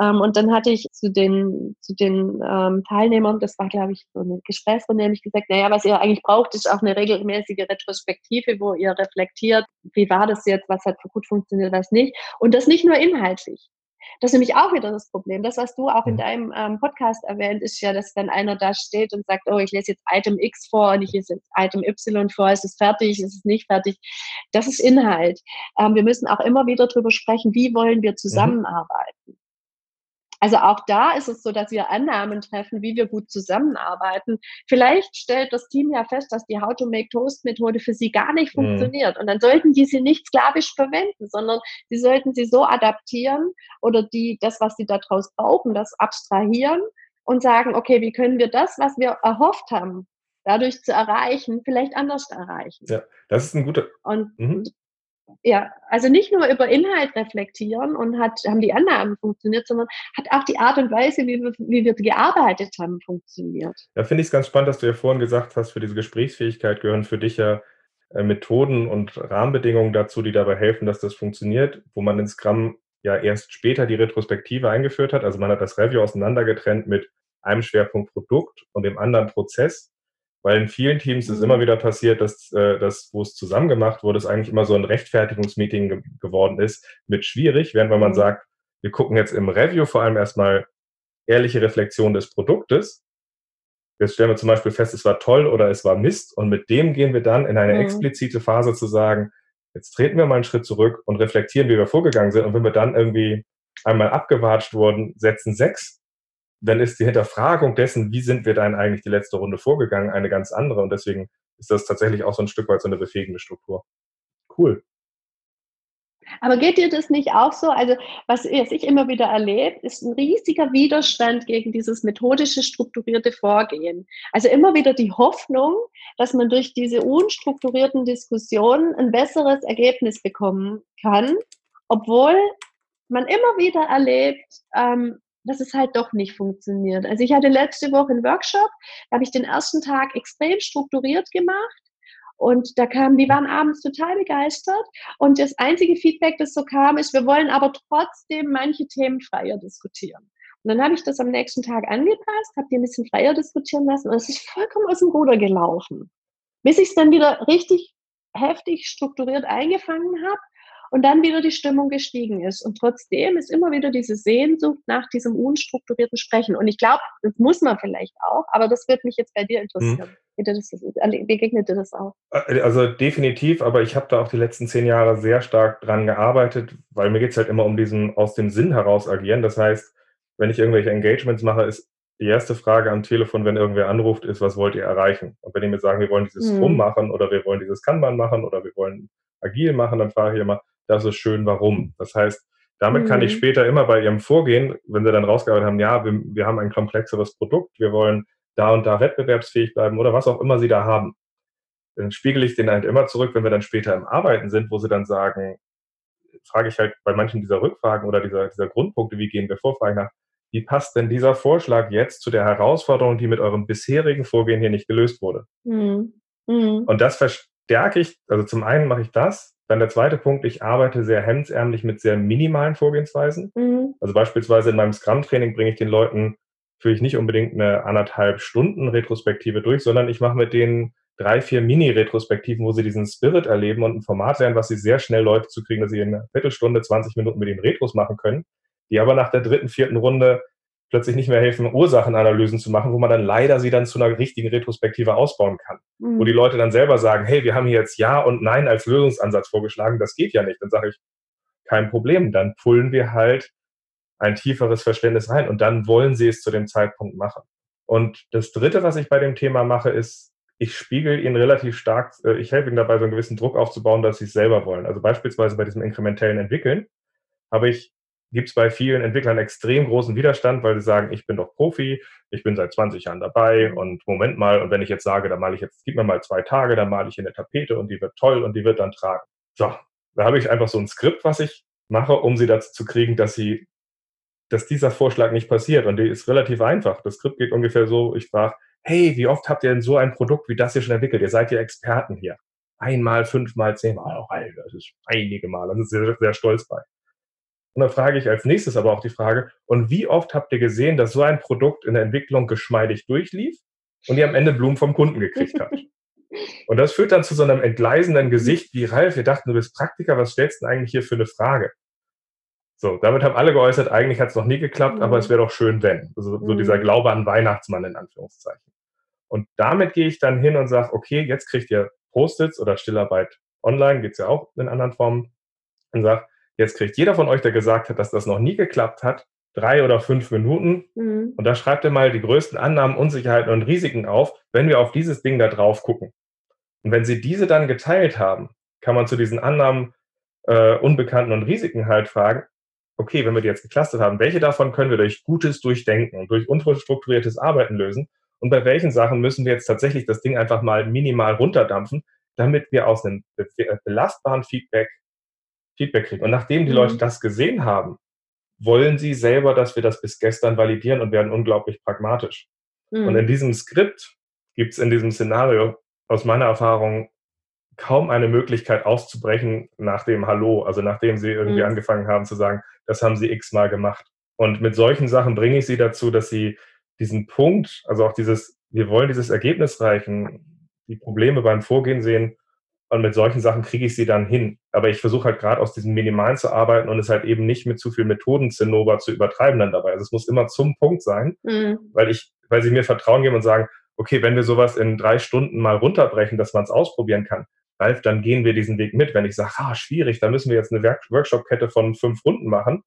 Ähm, und dann hatte ich zu den, zu den ähm, Teilnehmern, das war, glaube ich, so eine Gesprächsrunde, nämlich gesagt, naja, was ihr eigentlich braucht, ist auch eine regelmäßige Retrospektive, wo ihr reflektiert, wie war das jetzt, was hat gut funktioniert, was nicht. Und das nicht nur inhaltlich. Das ist nämlich auch wieder das Problem. Das, was du auch in mhm. deinem ähm, Podcast erwähnt, ist ja, dass dann einer da steht und sagt, oh, ich lese jetzt Item X vor und ich lese jetzt Item Y vor, ist es fertig, ist es nicht fertig. Das ist Inhalt. Ähm, wir müssen auch immer wieder darüber sprechen, wie wollen wir mhm. Also auch da ist es so, dass wir Annahmen treffen, wie wir gut zusammenarbeiten. Vielleicht stellt das Team ja fest, dass die How to Make Toast Methode für sie gar nicht mhm. funktioniert. Und dann sollten die sie nicht sklavisch verwenden, sondern sie sollten sie so adaptieren oder die, das, was sie daraus brauchen, das abstrahieren und sagen, okay, wie können wir das, was wir erhofft haben, dadurch zu erreichen, vielleicht anders erreichen. Ja, das ist ein guter. Und mhm. Ja, also nicht nur über Inhalt reflektieren und hat, haben die Annahmen funktioniert, sondern hat auch die Art und Weise, wie wir, wie wir gearbeitet haben, funktioniert. Da finde ich es ganz spannend, dass du ja vorhin gesagt hast, für diese Gesprächsfähigkeit gehören für dich ja äh, Methoden und Rahmenbedingungen dazu, die dabei helfen, dass das funktioniert, wo man in Scrum ja erst später die Retrospektive eingeführt hat. Also man hat das Review auseinandergetrennt mit einem Schwerpunkt Produkt und dem anderen Prozess weil in vielen Teams ist immer mhm. wieder passiert, dass, äh, dass wo es zusammen gemacht wurde, es eigentlich immer so ein Rechtfertigungsmeeting ge geworden ist mit schwierig, während wenn man mhm. sagt, wir gucken jetzt im Review vor allem erstmal ehrliche Reflexion des Produktes. Jetzt stellen wir zum Beispiel fest, es war toll oder es war Mist und mit dem gehen wir dann in eine mhm. explizite Phase zu sagen, jetzt treten wir mal einen Schritt zurück und reflektieren, wie wir vorgegangen sind und wenn wir dann irgendwie einmal abgewatscht wurden, setzen sechs dann ist die Hinterfragung dessen, wie sind wir dann eigentlich die letzte Runde vorgegangen, eine ganz andere. Und deswegen ist das tatsächlich auch so ein Stück weit so eine befähigende Struktur. Cool. Aber geht dir das nicht auch so? Also, was, ich immer wieder erlebe, ist ein riesiger Widerstand gegen dieses methodische, strukturierte Vorgehen. Also immer wieder die Hoffnung, dass man durch diese unstrukturierten Diskussionen ein besseres Ergebnis bekommen kann, obwohl man immer wieder erlebt, ähm, dass es halt doch nicht funktioniert. Also ich hatte letzte Woche einen Workshop, da habe ich den ersten Tag extrem strukturiert gemacht und da kamen, die waren abends total begeistert und das einzige Feedback, das so kam, ist, wir wollen aber trotzdem manche Themen freier diskutieren. Und dann habe ich das am nächsten Tag angepasst, habe die ein bisschen freier diskutieren lassen und es ist vollkommen aus dem Ruder gelaufen. Bis ich es dann wieder richtig heftig strukturiert eingefangen habe und dann wieder die Stimmung gestiegen ist. Und trotzdem ist immer wieder diese Sehnsucht nach diesem unstrukturierten Sprechen. Und ich glaube, das muss man vielleicht auch, aber das wird mich jetzt bei dir interessieren. Hm. Das, begegnet dir das auch? Äh, also definitiv, aber ich habe da auch die letzten zehn Jahre sehr stark dran gearbeitet, weil mir geht es halt immer um diesen aus dem Sinn heraus agieren. Das heißt, wenn ich irgendwelche Engagements mache, ist die erste Frage am Telefon, wenn irgendwer anruft, ist, was wollt ihr erreichen? Und wenn die mir sagen, wir wollen dieses mhm. machen oder wir wollen dieses Kanban machen oder wir wollen agil machen, dann frage ich immer, das ist schön, warum? Das heißt, damit mhm. kann ich mhm. später immer bei ihrem Vorgehen, wenn sie dann rausgearbeitet haben, ja, wir, wir haben ein komplexeres Produkt, wir wollen da und da wettbewerbsfähig bleiben oder was auch immer sie da haben. Dann spiegele ich den halt immer zurück, wenn wir dann später im Arbeiten sind, wo sie dann sagen, frage ich halt bei manchen dieser Rückfragen oder dieser, dieser Grundpunkte, wie gehen wir vor, frage ich nach, wie passt denn dieser Vorschlag jetzt zu der Herausforderung, die mit eurem bisherigen Vorgehen hier nicht gelöst wurde? Mhm. Mhm. Und das verstärke ich, also zum einen mache ich das, dann der zweite Punkt, ich arbeite sehr hemdsärmlich mit sehr minimalen Vorgehensweisen. Mhm. Also beispielsweise in meinem Scrum-Training bringe ich den Leuten, führe ich nicht unbedingt eine anderthalb Stunden Retrospektive durch, sondern ich mache mit denen drei, vier Mini-Retrospektiven, wo sie diesen Spirit erleben und ein Format lernen, was sie sehr schnell Leute zu kriegen, dass sie in einer Viertelstunde, 20 Minuten mit den Retros machen können, die aber nach der dritten, vierten Runde plötzlich nicht mehr helfen, Ursachenanalysen zu machen, wo man dann leider sie dann zu einer richtigen Retrospektive ausbauen kann. Mhm. Wo die Leute dann selber sagen, hey, wir haben hier jetzt Ja und Nein als Lösungsansatz vorgeschlagen, das geht ja nicht. Dann sage ich, kein Problem, dann pullen wir halt ein tieferes Verständnis rein und dann wollen sie es zu dem Zeitpunkt machen. Und das Dritte, was ich bei dem Thema mache, ist, ich spiegel ihnen relativ stark, äh, ich helfe ihnen dabei, so einen gewissen Druck aufzubauen, dass sie es selber wollen. Also beispielsweise bei diesem inkrementellen Entwickeln habe ich, gibt es bei vielen Entwicklern extrem großen Widerstand, weil sie sagen, ich bin doch Profi, ich bin seit 20 Jahren dabei und Moment mal, und wenn ich jetzt sage, da male ich jetzt, gib mir mal zwei Tage, dann male ich in der Tapete und die wird toll und die wird dann tragen. So, da habe ich einfach so ein Skript, was ich mache, um sie dazu zu kriegen, dass sie, dass dieser Vorschlag nicht passiert. Und die ist relativ einfach. Das Skript geht ungefähr so, ich frage, hey, wie oft habt ihr denn so ein Produkt wie das hier schon entwickelt? Ihr seid ja Experten hier. Einmal, fünfmal, zehnmal, oh, Alter, das ist einige Mal. Da sind sie sehr, sehr stolz bei. Und dann frage ich als nächstes aber auch die Frage, und wie oft habt ihr gesehen, dass so ein Produkt in der Entwicklung geschmeidig durchlief und ihr am Ende Blumen vom Kunden gekriegt habt? Und das führt dann zu so einem entgleisenden Gesicht wie Ralf, wir dachten, du bist Praktiker, was stellst du denn eigentlich hier für eine Frage? So, damit haben alle geäußert, eigentlich hat es noch nie geklappt, mhm. aber es wäre doch schön, wenn. Also, so mhm. dieser Glaube an Weihnachtsmann in Anführungszeichen. Und damit gehe ich dann hin und sage, okay, jetzt kriegt ihr Post-its oder Stillarbeit online, geht's ja auch in anderen Formen, und sage, jetzt kriegt jeder von euch, der gesagt hat, dass das noch nie geklappt hat, drei oder fünf Minuten. Mhm. Und da schreibt ihr mal die größten Annahmen, Unsicherheiten und Risiken auf, wenn wir auf dieses Ding da drauf gucken. Und wenn Sie diese dann geteilt haben, kann man zu diesen Annahmen, äh, Unbekannten und Risiken halt fragen, okay, wenn wir die jetzt geclustert haben, welche davon können wir durch gutes Durchdenken und durch unstrukturiertes Arbeiten lösen und bei welchen Sachen müssen wir jetzt tatsächlich das Ding einfach mal minimal runterdampfen, damit wir aus einem belastbaren Feedback Feedback kriegen. Und nachdem die mhm. Leute das gesehen haben, wollen sie selber, dass wir das bis gestern validieren und werden unglaublich pragmatisch. Mhm. Und in diesem Skript gibt es in diesem Szenario aus meiner Erfahrung kaum eine Möglichkeit auszubrechen nach dem Hallo, also nachdem sie irgendwie mhm. angefangen haben zu sagen, das haben sie x-mal gemacht. Und mit solchen Sachen bringe ich sie dazu, dass sie diesen Punkt, also auch dieses, wir wollen dieses Ergebnis reichen, die Probleme beim Vorgehen sehen und mit solchen Sachen kriege ich sie dann hin. Aber ich versuche halt gerade aus diesem Minimalen zu arbeiten und es halt eben nicht mit zu viel Methodenzinnober zu übertreiben dann dabei. Also es muss immer zum Punkt sein, mhm. weil ich, weil sie mir Vertrauen geben und sagen, okay, wenn wir sowas in drei Stunden mal runterbrechen, dass man es ausprobieren kann, Ralf, dann gehen wir diesen Weg mit. Wenn ich sage, ah, schwierig, da müssen wir jetzt eine Workshop-Kette von fünf Runden machen,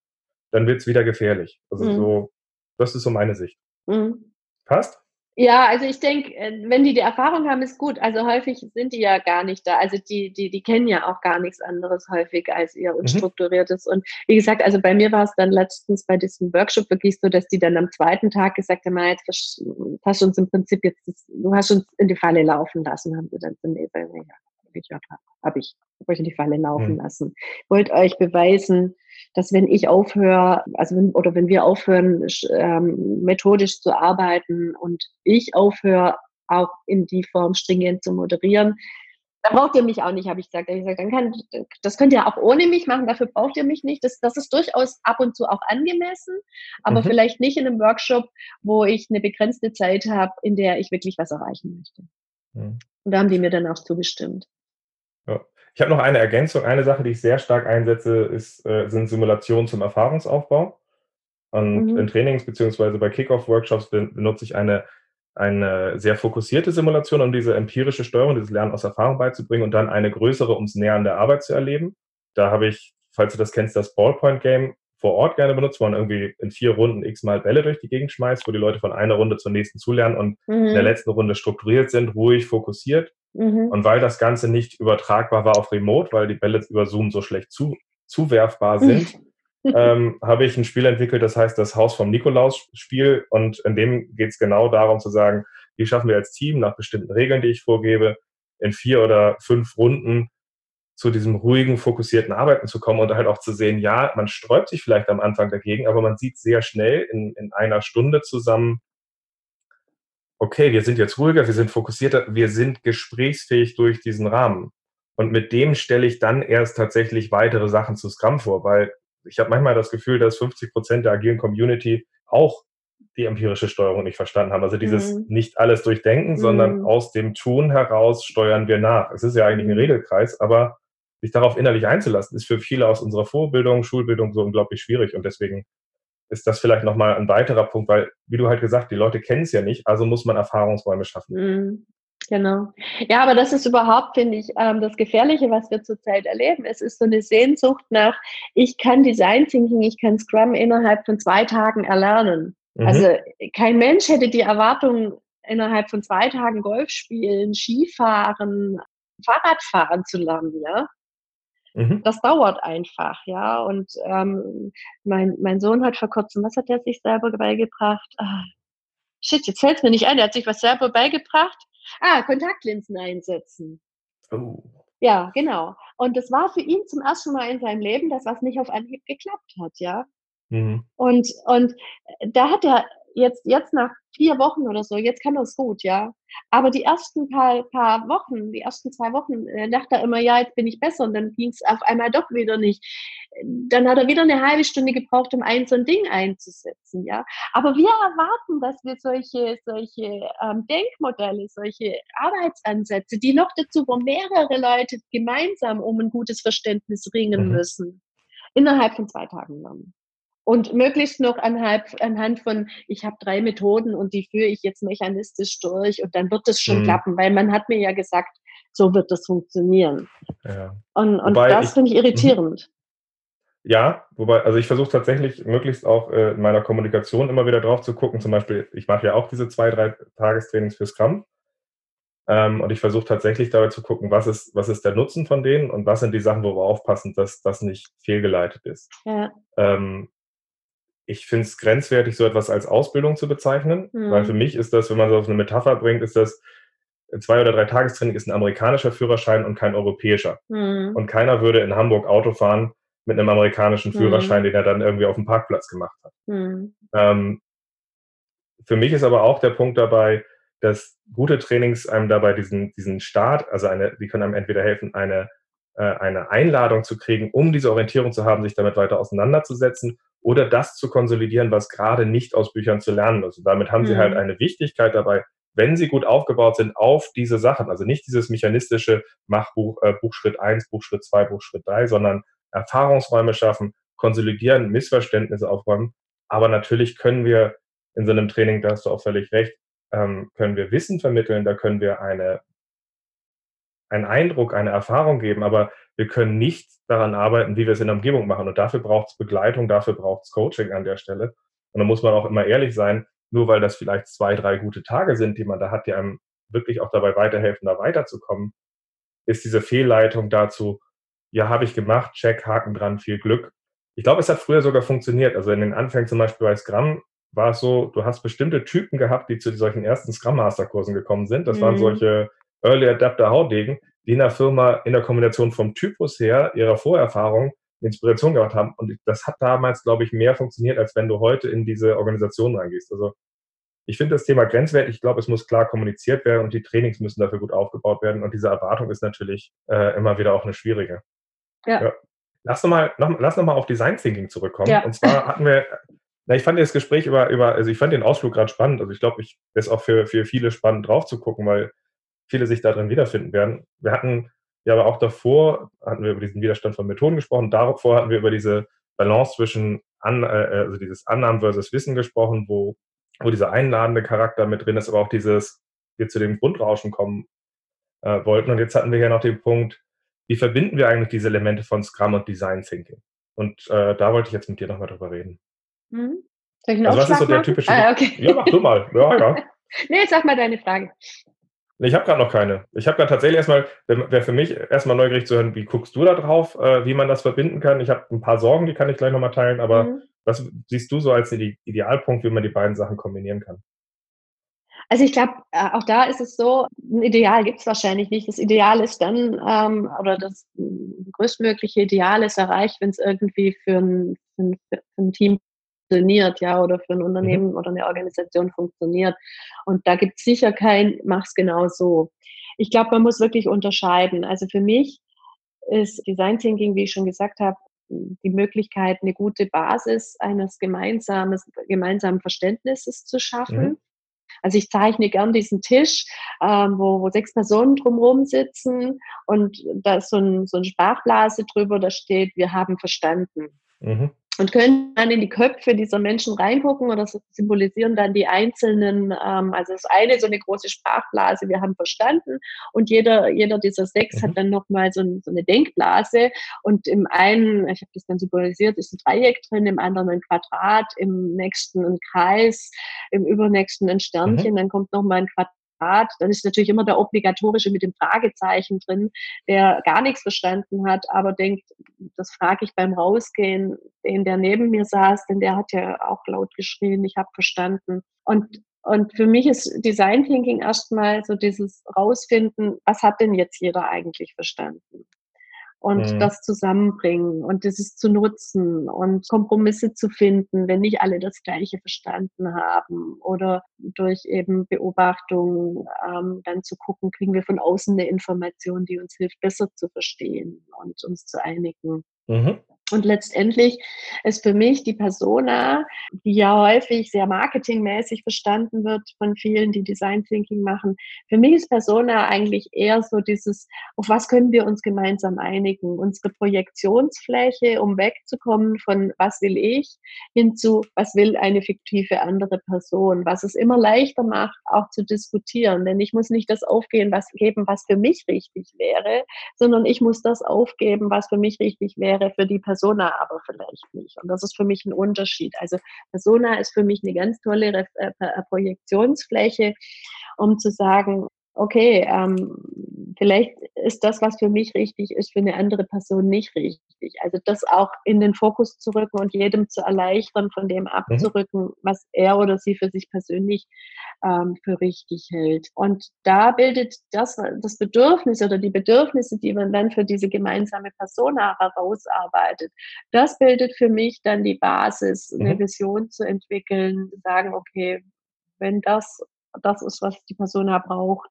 dann wird es wieder gefährlich. Also mhm. so, das ist so meine Sicht. Mhm. Passt? Ja, also ich denke, äh, wenn die die Erfahrung haben, ist gut. Also häufig sind die ja gar nicht da. Also die, die, die kennen ja auch gar nichts anderes häufig als ihr mhm. unstrukturiertes. Mhm. Und wie gesagt, also bei mir war es dann letztens bei diesem Workshop wirklich so, dass die dann am zweiten Tag gesagt haben, jetzt hast du uns im Prinzip jetzt, du hast uns in die Falle laufen lassen, haben sie dann zu mir gesagt, gehört habe, habe ich hab euch in die Falle laufen mhm. lassen. Wollt euch beweisen, dass wenn ich aufhöre, also wenn, oder wenn wir aufhören, ähm, methodisch zu arbeiten und ich aufhöre, auch in die Form stringent zu moderieren, dann braucht ihr mich auch nicht, habe ich gesagt. ich gesagt, dann kann, das könnt ihr auch ohne mich machen, dafür braucht ihr mich nicht. Das, das ist durchaus ab und zu auch angemessen, aber mhm. vielleicht nicht in einem Workshop, wo ich eine begrenzte Zeit habe, in der ich wirklich was erreichen möchte. Mhm. Und da haben die mir dann auch zugestimmt. Ja. Ich habe noch eine Ergänzung. Eine Sache, die ich sehr stark einsetze, ist, äh, sind Simulationen zum Erfahrungsaufbau. Und mhm. in Trainings beziehungsweise bei Kickoff-Workshops benutze ich eine, eine sehr fokussierte Simulation, um diese empirische Steuerung, dieses Lernen aus Erfahrung beizubringen und dann eine größere, ums Nähern der Arbeit zu erleben. Da habe ich, falls du das kennst, das Ballpoint-Game vor Ort gerne benutzt, wo man irgendwie in vier Runden x-mal Bälle durch die Gegend schmeißt, wo die Leute von einer Runde zur nächsten zulernen und mhm. in der letzten Runde strukturiert sind, ruhig, fokussiert. Mhm. Und weil das Ganze nicht übertragbar war auf Remote, weil die Bälle über Zoom so schlecht zu, zuwerfbar sind, ähm, habe ich ein Spiel entwickelt, das heißt das Haus vom Nikolaus-Spiel. Und in dem geht es genau darum zu sagen, wie schaffen wir als Team nach bestimmten Regeln, die ich vorgebe, in vier oder fünf Runden zu diesem ruhigen, fokussierten Arbeiten zu kommen und halt auch zu sehen, ja, man sträubt sich vielleicht am Anfang dagegen, aber man sieht sehr schnell in, in einer Stunde zusammen, okay, wir sind jetzt ruhiger, wir sind fokussierter, wir sind gesprächsfähig durch diesen Rahmen. Und mit dem stelle ich dann erst tatsächlich weitere Sachen zu Scrum vor, weil ich habe manchmal das Gefühl, dass 50 Prozent der agilen Community auch die empirische Steuerung nicht verstanden haben. Also dieses mhm. nicht alles durchdenken, mhm. sondern aus dem Tun heraus steuern wir nach. Es ist ja eigentlich ein mhm. Regelkreis, aber sich darauf innerlich einzulassen, ist für viele aus unserer Vorbildung, Schulbildung so unglaublich schwierig. Und deswegen ist das vielleicht nochmal ein weiterer Punkt, weil, wie du halt gesagt, die Leute kennen es ja nicht, also muss man Erfahrungsräume schaffen. Mhm. Genau. Ja, aber das ist überhaupt, finde ich, ähm, das Gefährliche, was wir zurzeit erleben. Es ist so eine Sehnsucht nach, ich kann Design Thinking, ich kann Scrum innerhalb von zwei Tagen erlernen. Mhm. Also kein Mensch hätte die Erwartung, innerhalb von zwei Tagen Golf spielen, Skifahren, Fahrradfahren zu lernen, ja. Mhm. Das dauert einfach, ja. Und ähm, mein, mein Sohn hat vor kurzem, was hat er sich selber beigebracht? Ah, shit, jetzt fällt es mir nicht ein, er hat sich was selber beigebracht. Ah, Kontaktlinsen einsetzen. Oh. Ja, genau. Und das war für ihn zum ersten Mal in seinem Leben, dass was nicht auf Anhieb geklappt hat, ja. Mhm. Und, und da hat er jetzt, jetzt nach vier Wochen oder so, jetzt kann es gut, ja. Aber die ersten paar, paar Wochen, die ersten zwei Wochen, äh, dachte er immer, ja, jetzt bin ich besser und dann ging es auf einmal doch wieder nicht. Dann hat er wieder eine halbe Stunde gebraucht, um ein so ein Ding einzusetzen, ja. Aber wir erwarten, dass wir solche, solche ähm, Denkmodelle, solche Arbeitsansätze, die noch dazu, wo mehrere Leute gemeinsam um ein gutes Verständnis ringen mhm. müssen, innerhalb von zwei Tagen lernen. Und möglichst noch anhand, anhand von, ich habe drei Methoden und die führe ich jetzt mechanistisch durch und dann wird es schon mhm. klappen, weil man hat mir ja gesagt, so wird das funktionieren. Ja. Und, und das finde ich irritierend. Ja, wobei, also ich versuche tatsächlich möglichst auch äh, in meiner Kommunikation immer wieder drauf zu gucken. Zum Beispiel, ich mache ja auch diese zwei, drei Tagestrainings für Scrum. Ähm, und ich versuche tatsächlich dabei zu gucken, was ist, was ist der Nutzen von denen und was sind die Sachen, wo wir aufpassen, dass das nicht fehlgeleitet ist. Ja. Ähm, ich finde es grenzwertig, so etwas als Ausbildung zu bezeichnen, mhm. weil für mich ist das, wenn man so auf eine Metapher bringt, ist das zwei oder drei Tagestraining ist ein amerikanischer Führerschein und kein europäischer. Mhm. Und keiner würde in Hamburg Auto fahren mit einem amerikanischen hm. Führerschein, mhm. den er dann irgendwie auf dem Parkplatz gemacht hat. Mhm. Ähm, für mich ist aber auch der Punkt dabei, dass gute Trainings einem dabei diesen, diesen Start, also eine, die können einem entweder helfen, eine, äh, eine Einladung zu kriegen, um diese Orientierung zu haben, sich damit weiter auseinanderzusetzen oder das zu konsolidieren, was gerade nicht aus Büchern zu lernen ist. Und damit haben mhm. sie halt mhm. eine Wichtigkeit dabei, wenn sie gut aufgebaut sind auf diese Sachen, also nicht dieses mechanistische Machbuch, äh, Buchschritt 1, Buchschritt 2, Buchschritt 3, sondern Erfahrungsräume schaffen, konsolidieren, Missverständnisse aufräumen. Aber natürlich können wir in so einem Training, da hast du auch völlig recht, ähm, können wir Wissen vermitteln, da können wir eine, einen Eindruck, eine Erfahrung geben, aber wir können nicht daran arbeiten, wie wir es in der Umgebung machen. Und dafür braucht es Begleitung, dafür braucht es Coaching an der Stelle. Und da muss man auch immer ehrlich sein, nur weil das vielleicht zwei, drei gute Tage sind, die man da hat, die einem wirklich auch dabei weiterhelfen, da weiterzukommen, ist diese Fehlleitung dazu, ja, habe ich gemacht, check, Haken dran, viel Glück. Ich glaube, es hat früher sogar funktioniert. Also in den Anfängen zum Beispiel bei Scrum war es so, du hast bestimmte Typen gehabt, die zu solchen ersten Scrum Master Kursen gekommen sind. Das mhm. waren solche Early Adapter Haudegen, die in der Firma in der Kombination vom Typus her, ihrer Vorerfahrung, Inspiration gehabt haben. Und das hat damals, glaube ich, mehr funktioniert, als wenn du heute in diese Organisation reingehst. Also ich finde das Thema grenzwertig. Ich glaube, es muss klar kommuniziert werden und die Trainings müssen dafür gut aufgebaut werden. Und diese Erwartung ist natürlich äh, immer wieder auch eine schwierige. Ja. ja. Lass nochmal noch, lass noch mal auf Design Thinking zurückkommen. Ja. Und zwar hatten wir, na, ich fand das Gespräch über, über, also ich fand den Ausflug gerade spannend. Also ich glaube, ich ist auch für, für viele spannend drauf zu gucken, weil viele sich darin wiederfinden werden. Wir hatten ja aber auch davor, hatten wir über diesen Widerstand von Methoden gesprochen, davor hatten wir über diese Balance zwischen, an, äh, also dieses Annahmen versus Wissen gesprochen, wo, wo dieser einladende Charakter mit drin ist, aber auch dieses, wir zu dem Grundrauschen kommen äh, wollten. Und jetzt hatten wir ja noch den Punkt, wie verbinden wir eigentlich diese Elemente von Scrum und Design Thinking? Und äh, da wollte ich jetzt mit dir nochmal drüber reden. Mhm. Soll ich einen also was ist so der typische... Ah, okay. Ja, mach du mal. Ja, ja. nee, sag mal deine Frage. Ich habe gerade noch keine. Ich habe gerade tatsächlich erstmal, wäre für mich erstmal neugierig zu hören, wie guckst du da drauf, äh, wie man das verbinden kann. Ich habe ein paar Sorgen, die kann ich gleich nochmal teilen, aber mhm. was siehst du so als Idealpunkt, wie man die beiden Sachen kombinieren kann? Also ich glaube, äh, auch da ist es so, ein Ideal gibt es wahrscheinlich nicht. Das Ideal ist dann, ähm, oder das größtmögliche Ideal ist erreicht, wenn es irgendwie für ein, für, ein, für ein Team funktioniert, ja, oder für ein mhm. Unternehmen mhm. oder eine Organisation funktioniert. Und da gibt es sicher kein, mach's genau so. Ich glaube, man muss wirklich unterscheiden. Also für mich ist Design Thinking, wie ich schon gesagt habe, die Möglichkeit, eine gute Basis eines gemeinsamen, gemeinsamen Verständnisses zu schaffen. Mhm. Also ich zeichne gern diesen Tisch, ähm, wo, wo sechs Personen drumherum sitzen und da ist so, ein, so eine Sprachblase drüber, da steht, wir haben verstanden. Mhm und können dann in die Köpfe dieser Menschen reingucken und das symbolisieren dann die einzelnen, ähm, also das eine so eine große Sprachblase, wir haben verstanden und jeder, jeder dieser sechs mhm. hat dann nochmal so, ein, so eine Denkblase und im einen, ich habe das dann symbolisiert, ist ein Dreieck drin, im anderen ein Quadrat, im nächsten ein Kreis, im übernächsten ein Sternchen, mhm. dann kommt nochmal ein Quadrat Rat, dann ist natürlich immer der obligatorische mit dem Fragezeichen drin, der gar nichts verstanden hat, aber denkt, das frage ich beim Rausgehen, den, der neben mir saß, denn der hat ja auch laut geschrien, ich habe verstanden. Und und für mich ist Design Thinking erstmal so dieses Rausfinden, was hat denn jetzt jeder eigentlich verstanden? Und mhm. das zusammenbringen und dieses zu nutzen und Kompromisse zu finden, wenn nicht alle das Gleiche verstanden haben oder durch eben Beobachtung ähm, dann zu gucken, kriegen wir von außen eine Information, die uns hilft, besser zu verstehen und uns zu einigen. Mhm. Und letztendlich ist für mich die Persona, die ja häufig sehr marketingmäßig verstanden wird von vielen, die Design Thinking machen. Für mich ist Persona eigentlich eher so dieses, auf was können wir uns gemeinsam einigen? Unsere Projektionsfläche, um wegzukommen von was will ich, hin zu was will eine fiktive andere Person, was es immer leichter macht, auch zu diskutieren. Denn ich muss nicht das aufgeben, was geben, was für mich richtig wäre, sondern ich muss das aufgeben, was für mich richtig wäre für die Person Persona aber vielleicht nicht. Und das ist für mich ein Unterschied. Also Persona ist für mich eine ganz tolle Re äh, Projektionsfläche, um zu sagen, okay, ähm, vielleicht ist das, was für mich richtig ist, für eine andere Person nicht richtig. Also das auch in den Fokus zu rücken und jedem zu erleichtern, von dem mhm. abzurücken, mhm. was er oder sie für sich persönlich ähm, für richtig hält. Und da bildet das, das Bedürfnis oder die Bedürfnisse, die man dann für diese gemeinsame Persona herausarbeitet, das bildet für mich dann die Basis, eine mhm. Vision zu entwickeln, zu sagen, okay, wenn das das ist, was die Persona braucht,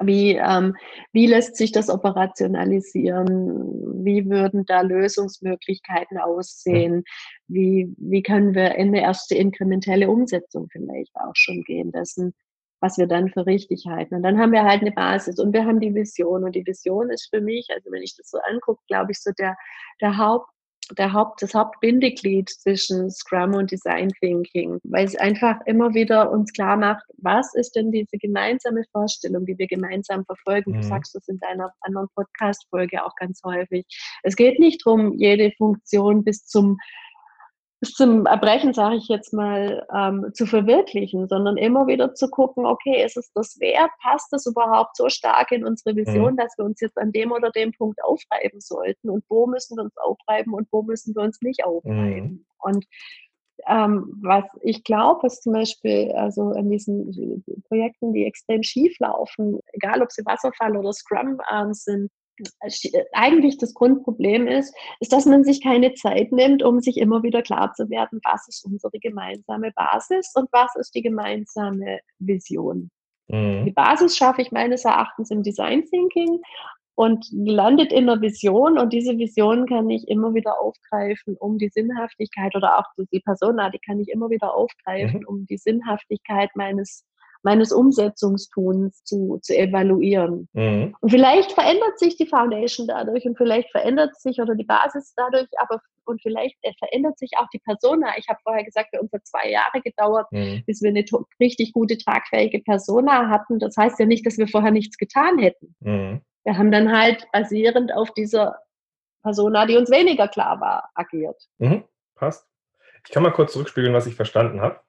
wie, ähm, wie lässt sich das operationalisieren? Wie würden da Lösungsmöglichkeiten aussehen? Wie, wie können wir in eine erste inkrementelle Umsetzung vielleicht auch schon gehen dessen, was wir dann für richtig halten? Und dann haben wir halt eine Basis und wir haben die Vision. Und die Vision ist für mich, also wenn ich das so angucke, glaube ich, so der, der Haupt, der Haupt, das Hauptbindeglied zwischen Scrum und Design Thinking, weil es einfach immer wieder uns klar macht, was ist denn diese gemeinsame Vorstellung, die wir gemeinsam verfolgen. Mhm. Du sagst das in deiner anderen Podcast-Folge auch ganz häufig. Es geht nicht darum, jede Funktion bis zum bis zum Erbrechen, sage ich jetzt mal, ähm, zu verwirklichen, sondern immer wieder zu gucken, okay, ist es das wert? Passt das überhaupt so stark in unsere Vision, mhm. dass wir uns jetzt an dem oder dem Punkt aufreiben sollten? Und wo müssen wir uns aufreiben und wo müssen wir uns nicht aufreiben? Mhm. Und ähm, was ich glaube, ist zum Beispiel also an diesen Projekten, die extrem schief laufen, egal ob sie Wasserfall oder Scrum ähm, sind, eigentlich das Grundproblem ist, ist, dass man sich keine Zeit nimmt, um sich immer wieder klar zu werden, was ist unsere gemeinsame Basis und was ist die gemeinsame Vision. Mhm. Die Basis schaffe ich meines Erachtens im Design Thinking und landet in der Vision und diese Vision kann ich immer wieder aufgreifen, um die Sinnhaftigkeit oder auch die Persona, die kann ich immer wieder aufgreifen, mhm. um die Sinnhaftigkeit meines meines Umsetzungstuns zu, zu evaluieren. Mhm. Und vielleicht verändert sich die Foundation dadurch und vielleicht verändert sich oder die Basis dadurch, aber und vielleicht äh, verändert sich auch die Persona. Ich habe vorher gesagt, bei uns hat zwei Jahre gedauert, mhm. bis wir eine richtig gute, tragfähige Persona hatten. Das heißt ja nicht, dass wir vorher nichts getan hätten. Mhm. Wir haben dann halt basierend auf dieser Persona, die uns weniger klar war, agiert. Mhm, passt. Ich kann mal kurz zurückspiegeln, was ich verstanden habe.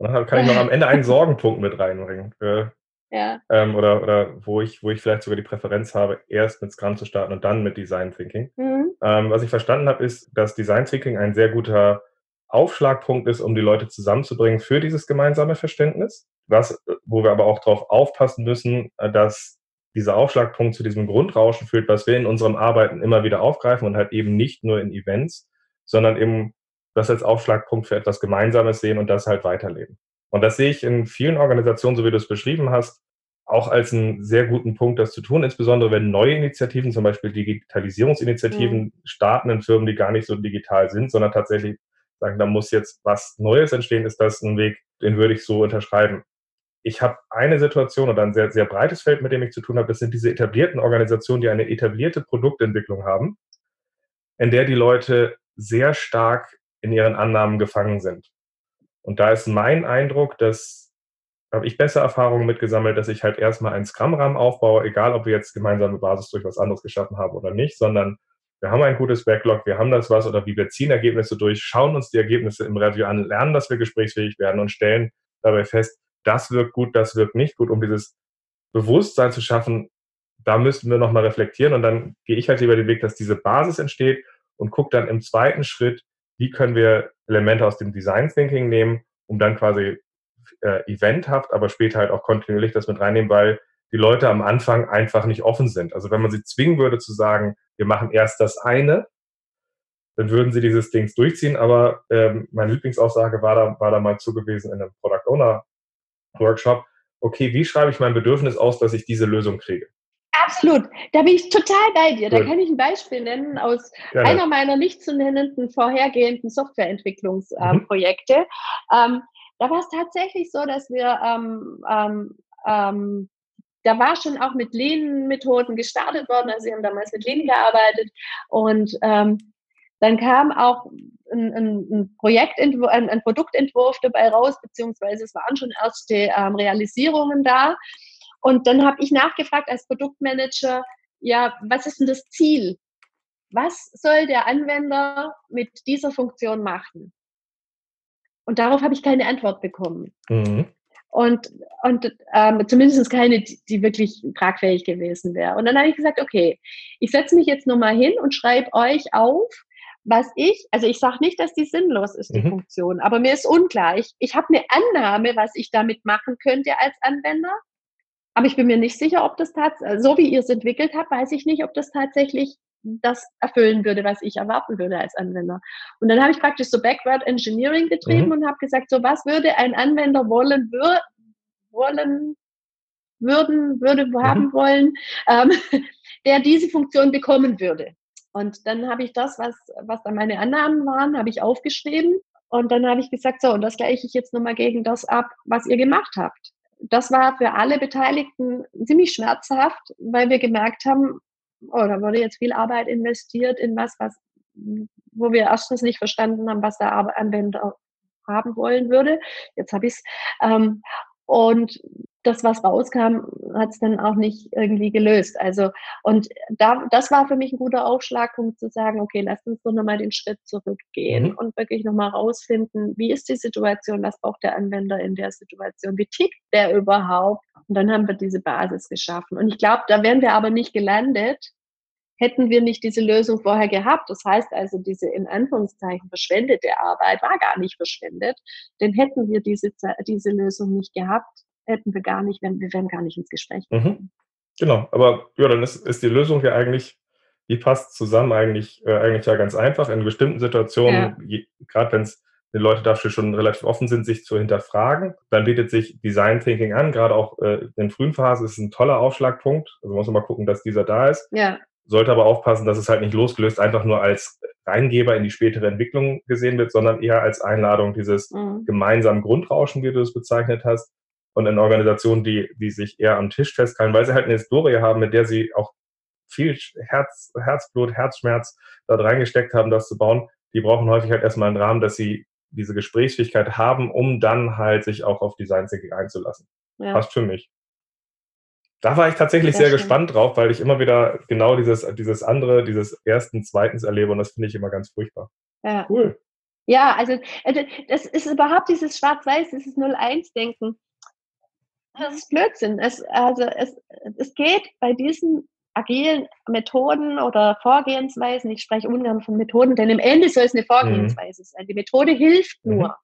Und dann kann ich noch am Ende einen Sorgenpunkt mit reinbringen. Für, ja. Ähm, oder oder wo, ich, wo ich vielleicht sogar die Präferenz habe, erst mit Scrum zu starten und dann mit Design Thinking. Mhm. Ähm, was ich verstanden habe, ist, dass Design Thinking ein sehr guter Aufschlagpunkt ist, um die Leute zusammenzubringen für dieses gemeinsame Verständnis. Was, wo wir aber auch darauf aufpassen müssen, äh, dass dieser Aufschlagpunkt zu diesem Grundrauschen führt, was wir in unserem Arbeiten immer wieder aufgreifen und halt eben nicht nur in Events, sondern eben das als Aufschlagpunkt für etwas Gemeinsames sehen und das halt weiterleben. Und das sehe ich in vielen Organisationen, so wie du es beschrieben hast, auch als einen sehr guten Punkt, das zu tun, insbesondere wenn neue Initiativen, zum Beispiel Digitalisierungsinitiativen, mhm. starten in Firmen, die gar nicht so digital sind, sondern tatsächlich sagen, da muss jetzt was Neues entstehen, ist das ein Weg, den würde ich so unterschreiben. Ich habe eine Situation oder ein sehr, sehr breites Feld, mit dem ich zu tun habe. Das sind diese etablierten Organisationen, die eine etablierte Produktentwicklung haben, in der die Leute sehr stark in ihren Annahmen gefangen sind. Und da ist mein Eindruck, dass habe ich bessere Erfahrungen mitgesammelt, dass ich halt erstmal einen Scrum-Rahmen aufbaue, egal ob wir jetzt gemeinsame Basis durch was anderes geschaffen haben oder nicht, sondern wir haben ein gutes Backlog, wir haben das was oder wie wir ziehen Ergebnisse durch, schauen uns die Ergebnisse im Review an, lernen, dass wir gesprächsfähig werden und stellen dabei fest, das wirkt gut, das wirkt nicht gut, um dieses Bewusstsein zu schaffen, da müssten wir nochmal reflektieren und dann gehe ich halt lieber den Weg, dass diese Basis entsteht und gucke dann im zweiten Schritt, wie können wir Elemente aus dem Design Thinking nehmen, um dann quasi äh, eventhaft, aber später halt auch kontinuierlich das mit reinnehmen, weil die Leute am Anfang einfach nicht offen sind. Also wenn man sie zwingen würde zu sagen, wir machen erst das eine, dann würden sie dieses Dings durchziehen. Aber ähm, meine Lieblingsaussage war da, war da mal zugewiesen in einem Product Owner Workshop. Okay, wie schreibe ich mein Bedürfnis aus, dass ich diese Lösung kriege? Absolut, da bin ich total bei dir. Da kann ich ein Beispiel nennen aus Gerne. einer meiner nicht zu nennenden vorhergehenden Softwareentwicklungsprojekte. Mhm. Ähm, da war es tatsächlich so, dass wir ähm, ähm, ähm da war schon auch mit Lean-Methoden gestartet worden. Also sie haben damals mit Lean gearbeitet und ähm, dann kam auch ein, ein, ein Projektentwurf, ein, ein, Produktentwurf dabei raus, beziehungsweise es waren schon erste ähm, Realisierungen da. Und dann habe ich nachgefragt als Produktmanager, ja, was ist denn das Ziel? Was soll der Anwender mit dieser Funktion machen? Und darauf habe ich keine Antwort bekommen. Mhm und, und ähm, zumindest keine, die, wirklich tragfähig gewesen wäre. Und dann habe ich gesagt, okay, ich setze mich jetzt nochmal hin und schreibe euch auf, was ich, also ich sage nicht, dass die sinnlos ist, die mhm. Funktion, aber mir ist unklar. Ich, ich habe eine Annahme, was ich damit machen könnte als Anwender, aber ich bin mir nicht sicher, ob das tatsächlich, so wie ihr es entwickelt habt, weiß ich nicht, ob das tatsächlich das erfüllen würde, was ich erwarten würde als Anwender. Und dann habe ich praktisch so Backward Engineering betrieben mhm. und habe gesagt, so was würde ein Anwender wollen, wür wollen, würden, würde mhm. haben wollen, ähm, der diese Funktion bekommen würde. Und dann habe ich das, was, was da meine Annahmen waren, habe ich aufgeschrieben. Und dann habe ich gesagt, so, und das gleiche ich jetzt nochmal gegen das ab, was ihr gemacht habt. Das war für alle Beteiligten ziemlich schmerzhaft, weil wir gemerkt haben, oh, da wurde jetzt viel Arbeit investiert in was, was, wo wir erstens nicht verstanden haben, was der Anwender haben wollen würde. Jetzt habe ich es. Ähm, und das, was rauskam, hat es dann auch nicht irgendwie gelöst. Also, und da, das war für mich ein guter Aufschlagpunkt zu sagen, okay, lasst uns doch nochmal den Schritt zurückgehen mhm. und wirklich nochmal rausfinden, wie ist die Situation, was braucht der Anwender in der Situation, wie tickt der überhaupt? Und dann haben wir diese Basis geschaffen. Und ich glaube, da wären wir aber nicht gelandet, hätten wir nicht diese Lösung vorher gehabt. Das heißt also, diese in Anführungszeichen verschwendete Arbeit war gar nicht verschwendet, denn hätten wir diese, diese Lösung nicht gehabt, hätten wir gar nicht, wir wären gar nicht ins Gespräch mhm. gekommen. Mhm. Genau, aber ja, dann ist, ist die Lösung ja eigentlich, die passt zusammen eigentlich, äh, eigentlich ja ganz einfach. In bestimmten Situationen, ja. gerade wenn es die Leute dafür schon relativ offen sind, sich zu hinterfragen. Dann bietet sich Design Thinking an, gerade auch äh, in frühen Phasen ist ein toller Aufschlagpunkt. Also muss man mal gucken, dass dieser da ist. Ja. Sollte aber aufpassen, dass es halt nicht losgelöst einfach nur als Reingeber in die spätere Entwicklung gesehen wird, sondern eher als Einladung dieses mhm. gemeinsamen Grundrauschen, wie du es bezeichnet hast, und in Organisationen, die, die sich eher am Tisch festhalten, weil sie halt eine Historie haben, mit der sie auch viel Herz, Herzblut, Herzschmerz dort reingesteckt haben, das zu bauen. Die brauchen häufig halt erstmal einen Rahmen, dass sie diese Gesprächsfähigkeit haben, um dann halt sich auch auf Design Thinking einzulassen. Ja. Passt für mich. Da war ich tatsächlich sehr, sehr gespannt drauf, weil ich immer wieder genau dieses, dieses andere, dieses ersten, zweitens erlebe und das finde ich immer ganz furchtbar. Ja. Cool. Ja, also, also das ist überhaupt dieses Schwarz-Weiß, dieses 0-1-Denken. Das ist Blödsinn. Es, also es, es geht bei diesen agilen Methoden oder Vorgehensweisen, ich spreche ungern von Methoden, denn im Ende soll es eine Vorgehensweise mhm. sein. Die Methode hilft mhm. nur. Mhm.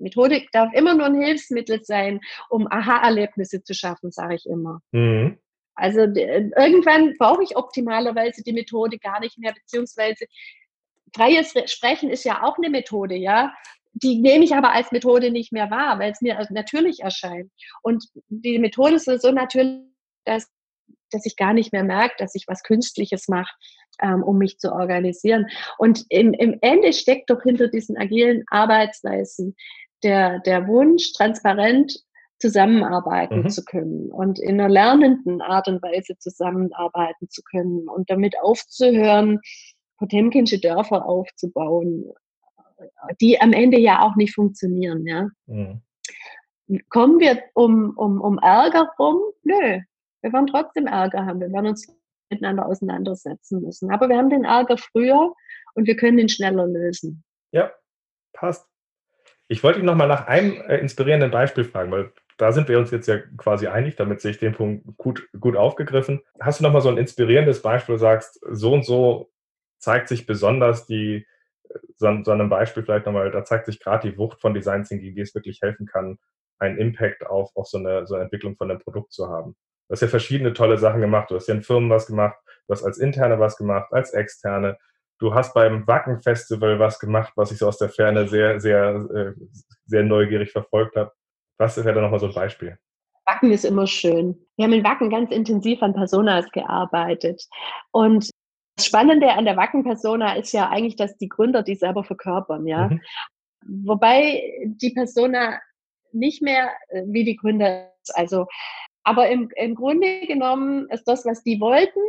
Methode darf immer nur ein Hilfsmittel sein, um Aha-Erlebnisse zu schaffen, sage ich immer. Mhm. Also irgendwann brauche ich optimalerweise die Methode gar nicht mehr, beziehungsweise freies Sprechen ist ja auch eine Methode, ja. Die nehme ich aber als Methode nicht mehr wahr, weil es mir natürlich erscheint. Und die Methode ist so natürlich, dass dass ich gar nicht mehr merke, dass ich was Künstliches mache, ähm, um mich zu organisieren. Und im, im Ende steckt doch hinter diesen agilen Arbeitsweisen der, der Wunsch, transparent zusammenarbeiten mhm. zu können und in einer lernenden Art und Weise zusammenarbeiten zu können und damit aufzuhören, Potemkinsche Dörfer aufzubauen, die am Ende ja auch nicht funktionieren. Ja. Mhm. Kommen wir um, um, um Ärger rum? Nö, wir werden trotzdem Ärger haben. Wir werden uns miteinander auseinandersetzen müssen. Aber wir haben den Ärger früher und wir können ihn schneller lösen. Ja, passt. Ich wollte ihn nochmal nach einem äh, inspirierenden Beispiel fragen, weil da sind wir uns jetzt ja quasi einig, damit sehe ich den Punkt gut, gut aufgegriffen. Hast du nochmal so ein inspirierendes Beispiel, wo du sagst, so und so zeigt sich besonders die, so, so einem Beispiel vielleicht nochmal, da zeigt sich gerade die Wucht von Design Thinking, wie es wirklich helfen kann, einen Impact auf, auf so, eine, so eine Entwicklung von einem Produkt zu haben. Du hast ja verschiedene tolle Sachen gemacht. Du hast ja in Firmen was gemacht, du hast als Interne was gemacht, als Externe. Du hast beim Wacken-Festival was gemacht, was ich so aus der Ferne sehr, sehr, äh, sehr neugierig verfolgt habe. Was wäre da nochmal so ein Beispiel? Wacken ist immer schön. Wir haben in Wacken ganz intensiv an Personas gearbeitet. Und das Spannende an der Wacken-Persona ist ja eigentlich, dass die Gründer die selber verkörpern, ja. Mhm. Wobei die Persona nicht mehr äh, wie die Gründer ist. Also aber im, im Grunde genommen ist das, was die wollten,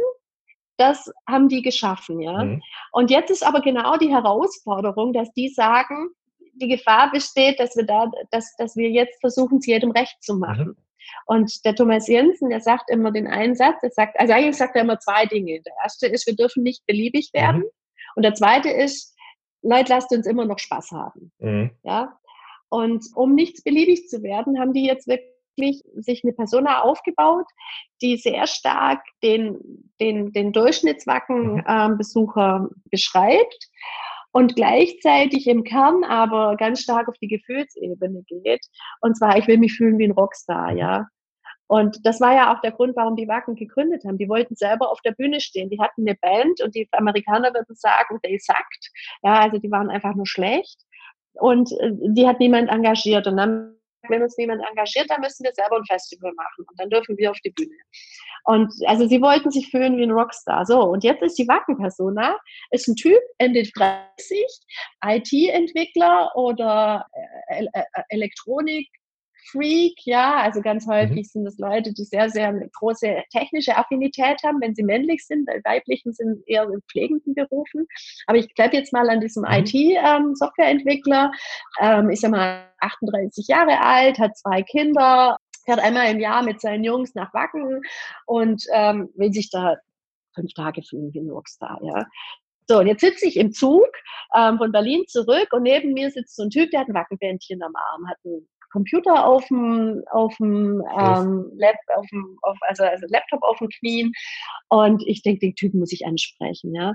das haben die geschaffen, ja. Mhm. Und jetzt ist aber genau die Herausforderung, dass die sagen, die Gefahr besteht, dass wir da, dass, dass wir jetzt versuchen, es jedem recht zu machen. Mhm. Und der Thomas Jensen, der sagt immer den einen Satz, er sagt, also eigentlich sagt er immer zwei Dinge. Der erste ist, wir dürfen nicht beliebig mhm. werden. Mhm. Und der zweite ist, Leute, lasst uns immer noch Spaß haben. Mhm. Ja. Und um nichts beliebig zu werden, haben die jetzt wirklich sich eine Persona aufgebaut, die sehr stark den, den, den Durchschnittswacken-Besucher äh, beschreibt und gleichzeitig im Kern aber ganz stark auf die Gefühlsebene geht. Und zwar, ich will mich fühlen wie ein Rockstar, ja. Und das war ja auch der Grund, warum die Wacken gegründet haben. Die wollten selber auf der Bühne stehen. Die hatten eine Band und die Amerikaner würden sagen, they sucked. Ja, also die waren einfach nur schlecht. Und äh, die hat niemand engagiert. Und dann wenn uns niemand engagiert, dann müssen wir selber ein Festival machen und dann dürfen wir auf die Bühne. Und also sie wollten sich fühlen wie ein Rockstar. So, und jetzt ist die Wacken-Persona, ist ein Typ, Ende 30, IT-Entwickler oder äh, äh, Elektronik, Freak, ja, also ganz mhm. häufig mhm. sind es Leute, die sehr, sehr große technische Affinität haben, wenn sie männlich sind, weil weiblichen sind eher in pflegenden Berufen. Aber ich bleibe jetzt mal an diesem mhm. IT-Softwareentwickler, ähm, ähm, ich sag mal 38 Jahre alt, hat zwei Kinder, fährt einmal im Jahr mit seinen Jungs nach Wacken und ähm, will sich da fünf Tage fühlen wie ein Rockstar, ja. So, und jetzt sitze ich im Zug ähm, von Berlin zurück und neben mir sitzt so ein Typ, der hat ein Wackenbändchen am Arm, hat ein Computer auf dem, auf dem, ähm, Lab, auf dem auf, also, also Laptop auf dem Knien und ich denke, den Typen muss ich ansprechen, ja.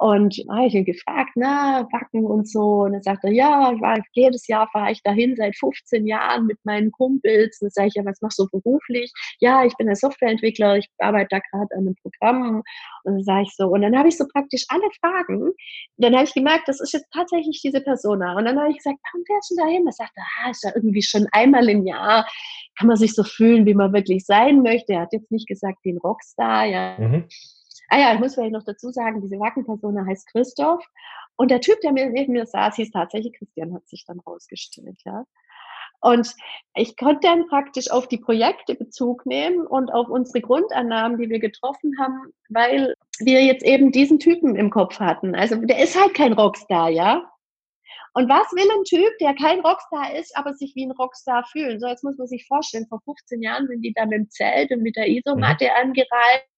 Und habe ich ihn gefragt, na, Wacken und so. Und er sagte, ja, war, jedes Jahr fahre ich dahin seit 15 Jahren mit meinen Kumpels. Und dann sage ich, ja, was machst du beruflich? Ja, ich bin ein Softwareentwickler, ich arbeite da gerade an einem Programm. Und dann sage ich so, und dann habe ich so praktisch alle Fragen. Dann habe ich gemerkt, das ist jetzt tatsächlich diese Persona. Und dann habe ich gesagt, warum fährst du da hin? Er sagte, ah, ist ja irgendwie schon einmal im Jahr, kann man sich so fühlen, wie man wirklich sein möchte. Er hat jetzt nicht gesagt, wie ein Rockstar, ja. Mhm. Ah ja, ich muss vielleicht noch dazu sagen, diese Wackenpersona heißt Christoph. Und der Typ, der mir neben mir saß, hieß tatsächlich Christian, hat sich dann rausgestellt, ja. Und ich konnte dann praktisch auf die Projekte Bezug nehmen und auf unsere Grundannahmen, die wir getroffen haben, weil wir jetzt eben diesen Typen im Kopf hatten. Also der ist halt kein Rockstar, ja. Und was will ein Typ, der kein Rockstar ist, aber sich wie ein Rockstar fühlen? So, jetzt muss man sich vorstellen, vor 15 Jahren sind die da mit dem Zelt und mit der Isomatte mhm. angereist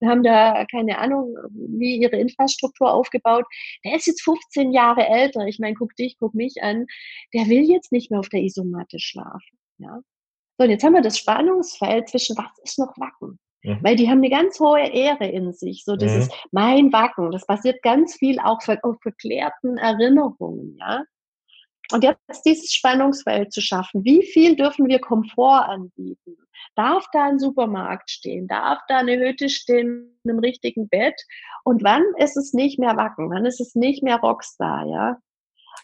und haben da keine Ahnung, wie ihre Infrastruktur aufgebaut. Der ist jetzt 15 Jahre älter. Ich meine, guck dich, guck mich an. Der will jetzt nicht mehr auf der Isomatte schlafen. Ja. So, und jetzt haben wir das Spannungsfeld zwischen was ist noch Wacken? Mhm. Weil die haben eine ganz hohe Ehre in sich. So, das mhm. ist mein Wacken. Das basiert ganz viel auch auf verklärten Erinnerungen, ja. Und jetzt dieses Spannungsfeld zu schaffen. Wie viel dürfen wir Komfort anbieten? Darf da ein Supermarkt stehen? Darf da eine Hütte stehen in einem richtigen Bett? Und wann ist es nicht mehr Wacken? Wann ist es nicht mehr Rockstar, ja?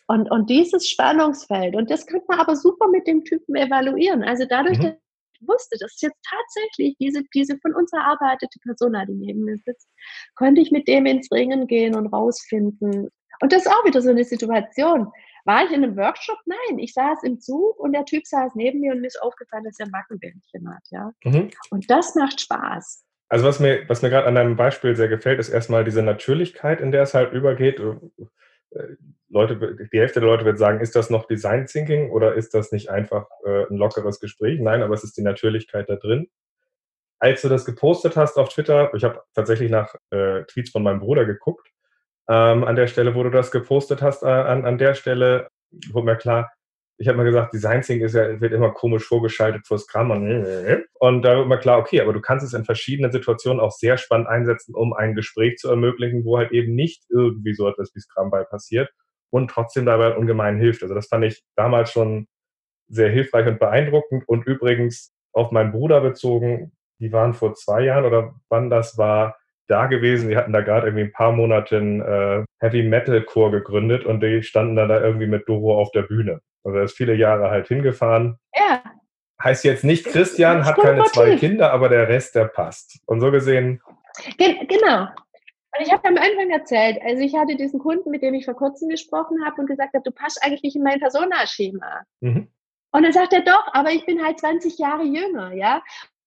Und, und dieses Spannungsfeld, und das könnte man aber super mit dem Typen evaluieren. Also dadurch, mhm. dass ich wusste, dass jetzt tatsächlich diese, diese von uns erarbeitete Persona, die neben mir sitzt, konnte ich mit dem ins Ringen gehen und rausfinden. Und das ist auch wieder so eine Situation. War ich in einem Workshop? Nein, ich saß im Zug und der Typ saß neben mir und mir ist aufgefallen, dass er Mackenbändchen hat. Ja? Mhm. Und das macht Spaß. Also was mir, was mir gerade an deinem Beispiel sehr gefällt, ist erstmal diese Natürlichkeit, in der es halt übergeht. Äh, Leute, die Hälfte der Leute wird sagen, ist das noch Design Thinking oder ist das nicht einfach äh, ein lockeres Gespräch? Nein, aber es ist die Natürlichkeit da drin. Als du das gepostet hast auf Twitter, ich habe tatsächlich nach äh, Tweets von meinem Bruder geguckt, ähm, an der Stelle, wo du das gepostet hast, äh, an, an der Stelle wurde mir klar, ich habe mal gesagt, Design Thinking ist ja, wird immer komisch vorgeschaltet vor Scrum und, und da wird mir klar, okay, aber du kannst es in verschiedenen Situationen auch sehr spannend einsetzen, um ein Gespräch zu ermöglichen, wo halt eben nicht irgendwie so etwas wie Scrum bei passiert und trotzdem dabei ungemein hilft. Also das fand ich damals schon sehr hilfreich und beeindruckend und übrigens auf meinen Bruder bezogen, die waren vor zwei Jahren oder wann das war, da gewesen. Die hatten da gerade irgendwie ein paar Monate einen äh, Heavy Metal Chor gegründet und die standen dann da irgendwie mit Doro auf der Bühne. Also er ist viele Jahre halt hingefahren. Ja. Heißt jetzt nicht Christian, hat keine zwei Kinder, aber der Rest, der passt. Und so gesehen. Gen genau. Und ich habe am Anfang erzählt, also ich hatte diesen Kunden, mit dem ich vor kurzem gesprochen habe und gesagt habe, du passt eigentlich nicht in mein Personaschema. Mhm. Und dann sagt er doch, aber ich bin halt 20 Jahre jünger, ja.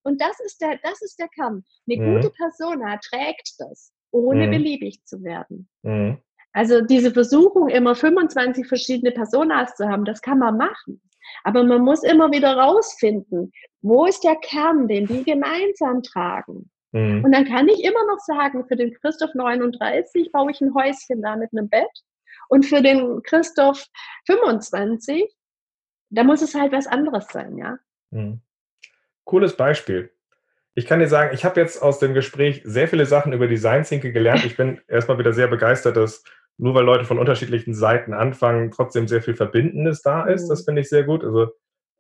Und das ist der, das ist der Kampf. Eine mhm. gute Persona trägt das, ohne mhm. beliebig zu werden. Mhm. Also diese Versuchung, immer 25 verschiedene Personas zu haben, das kann man machen. Aber man muss immer wieder rausfinden, wo ist der Kern, den die gemeinsam tragen. Mhm. Und dann kann ich immer noch sagen, für den Christoph 39 baue ich ein Häuschen da mit einem Bett. Und für den Christoph 25, da muss es halt was anderes sein, ja. Mhm cooles Beispiel. Ich kann dir sagen, ich habe jetzt aus dem Gespräch sehr viele Sachen über Design Thinking gelernt. Ich bin erstmal wieder sehr begeistert, dass nur weil Leute von unterschiedlichen Seiten anfangen, trotzdem sehr viel Verbindendes da ist. Das mhm. finde ich sehr gut. Also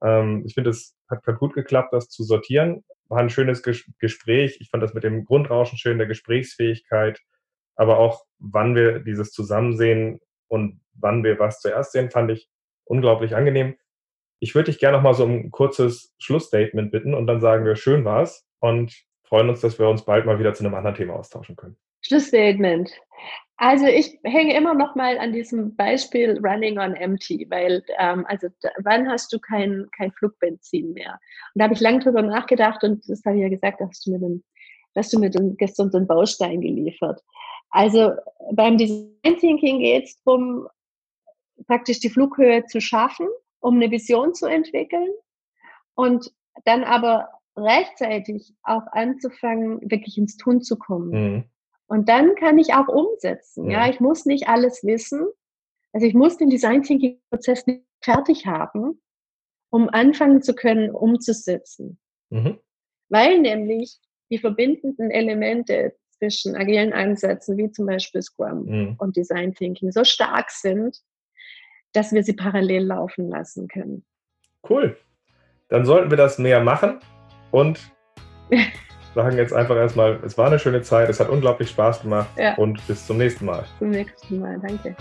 ähm, ich finde, es hat, hat, gut geklappt, das zu sortieren. War ein schönes Ges Gespräch. Ich fand das mit dem Grundrauschen schön, der Gesprächsfähigkeit, aber auch, wann wir dieses Zusammensehen und wann wir was zuerst sehen, fand ich unglaublich angenehm. Ich würde dich gerne noch mal so ein kurzes Schlussstatement bitten und dann sagen wir, schön war's und freuen uns, dass wir uns bald mal wieder zu einem anderen Thema austauschen können. Schlussstatement. Also ich hänge immer noch mal an diesem Beispiel Running on Empty, weil ähm, also wann hast du kein, kein Flugbenzin mehr? Und da habe ich lange drüber nachgedacht und das habe ich ja gesagt, hast du mir, den, hast du mir den, gestern so einen Baustein geliefert. Also beim Design Thinking geht es darum, praktisch die Flughöhe zu schaffen um eine Vision zu entwickeln und dann aber rechtzeitig auch anzufangen, wirklich ins Tun zu kommen. Mhm. Und dann kann ich auch umsetzen. Mhm. Ja, ich muss nicht alles wissen. Also ich muss den Design Thinking Prozess nicht fertig haben, um anfangen zu können, umzusetzen. Mhm. Weil nämlich die verbindenden Elemente zwischen agilen Ansätzen wie zum Beispiel Scrum mhm. und Design Thinking so stark sind, dass wir sie parallel laufen lassen können. Cool. Dann sollten wir das mehr machen und sagen jetzt einfach erstmal, es war eine schöne Zeit, es hat unglaublich Spaß gemacht ja. und bis zum nächsten Mal. Zum nächsten Mal, danke.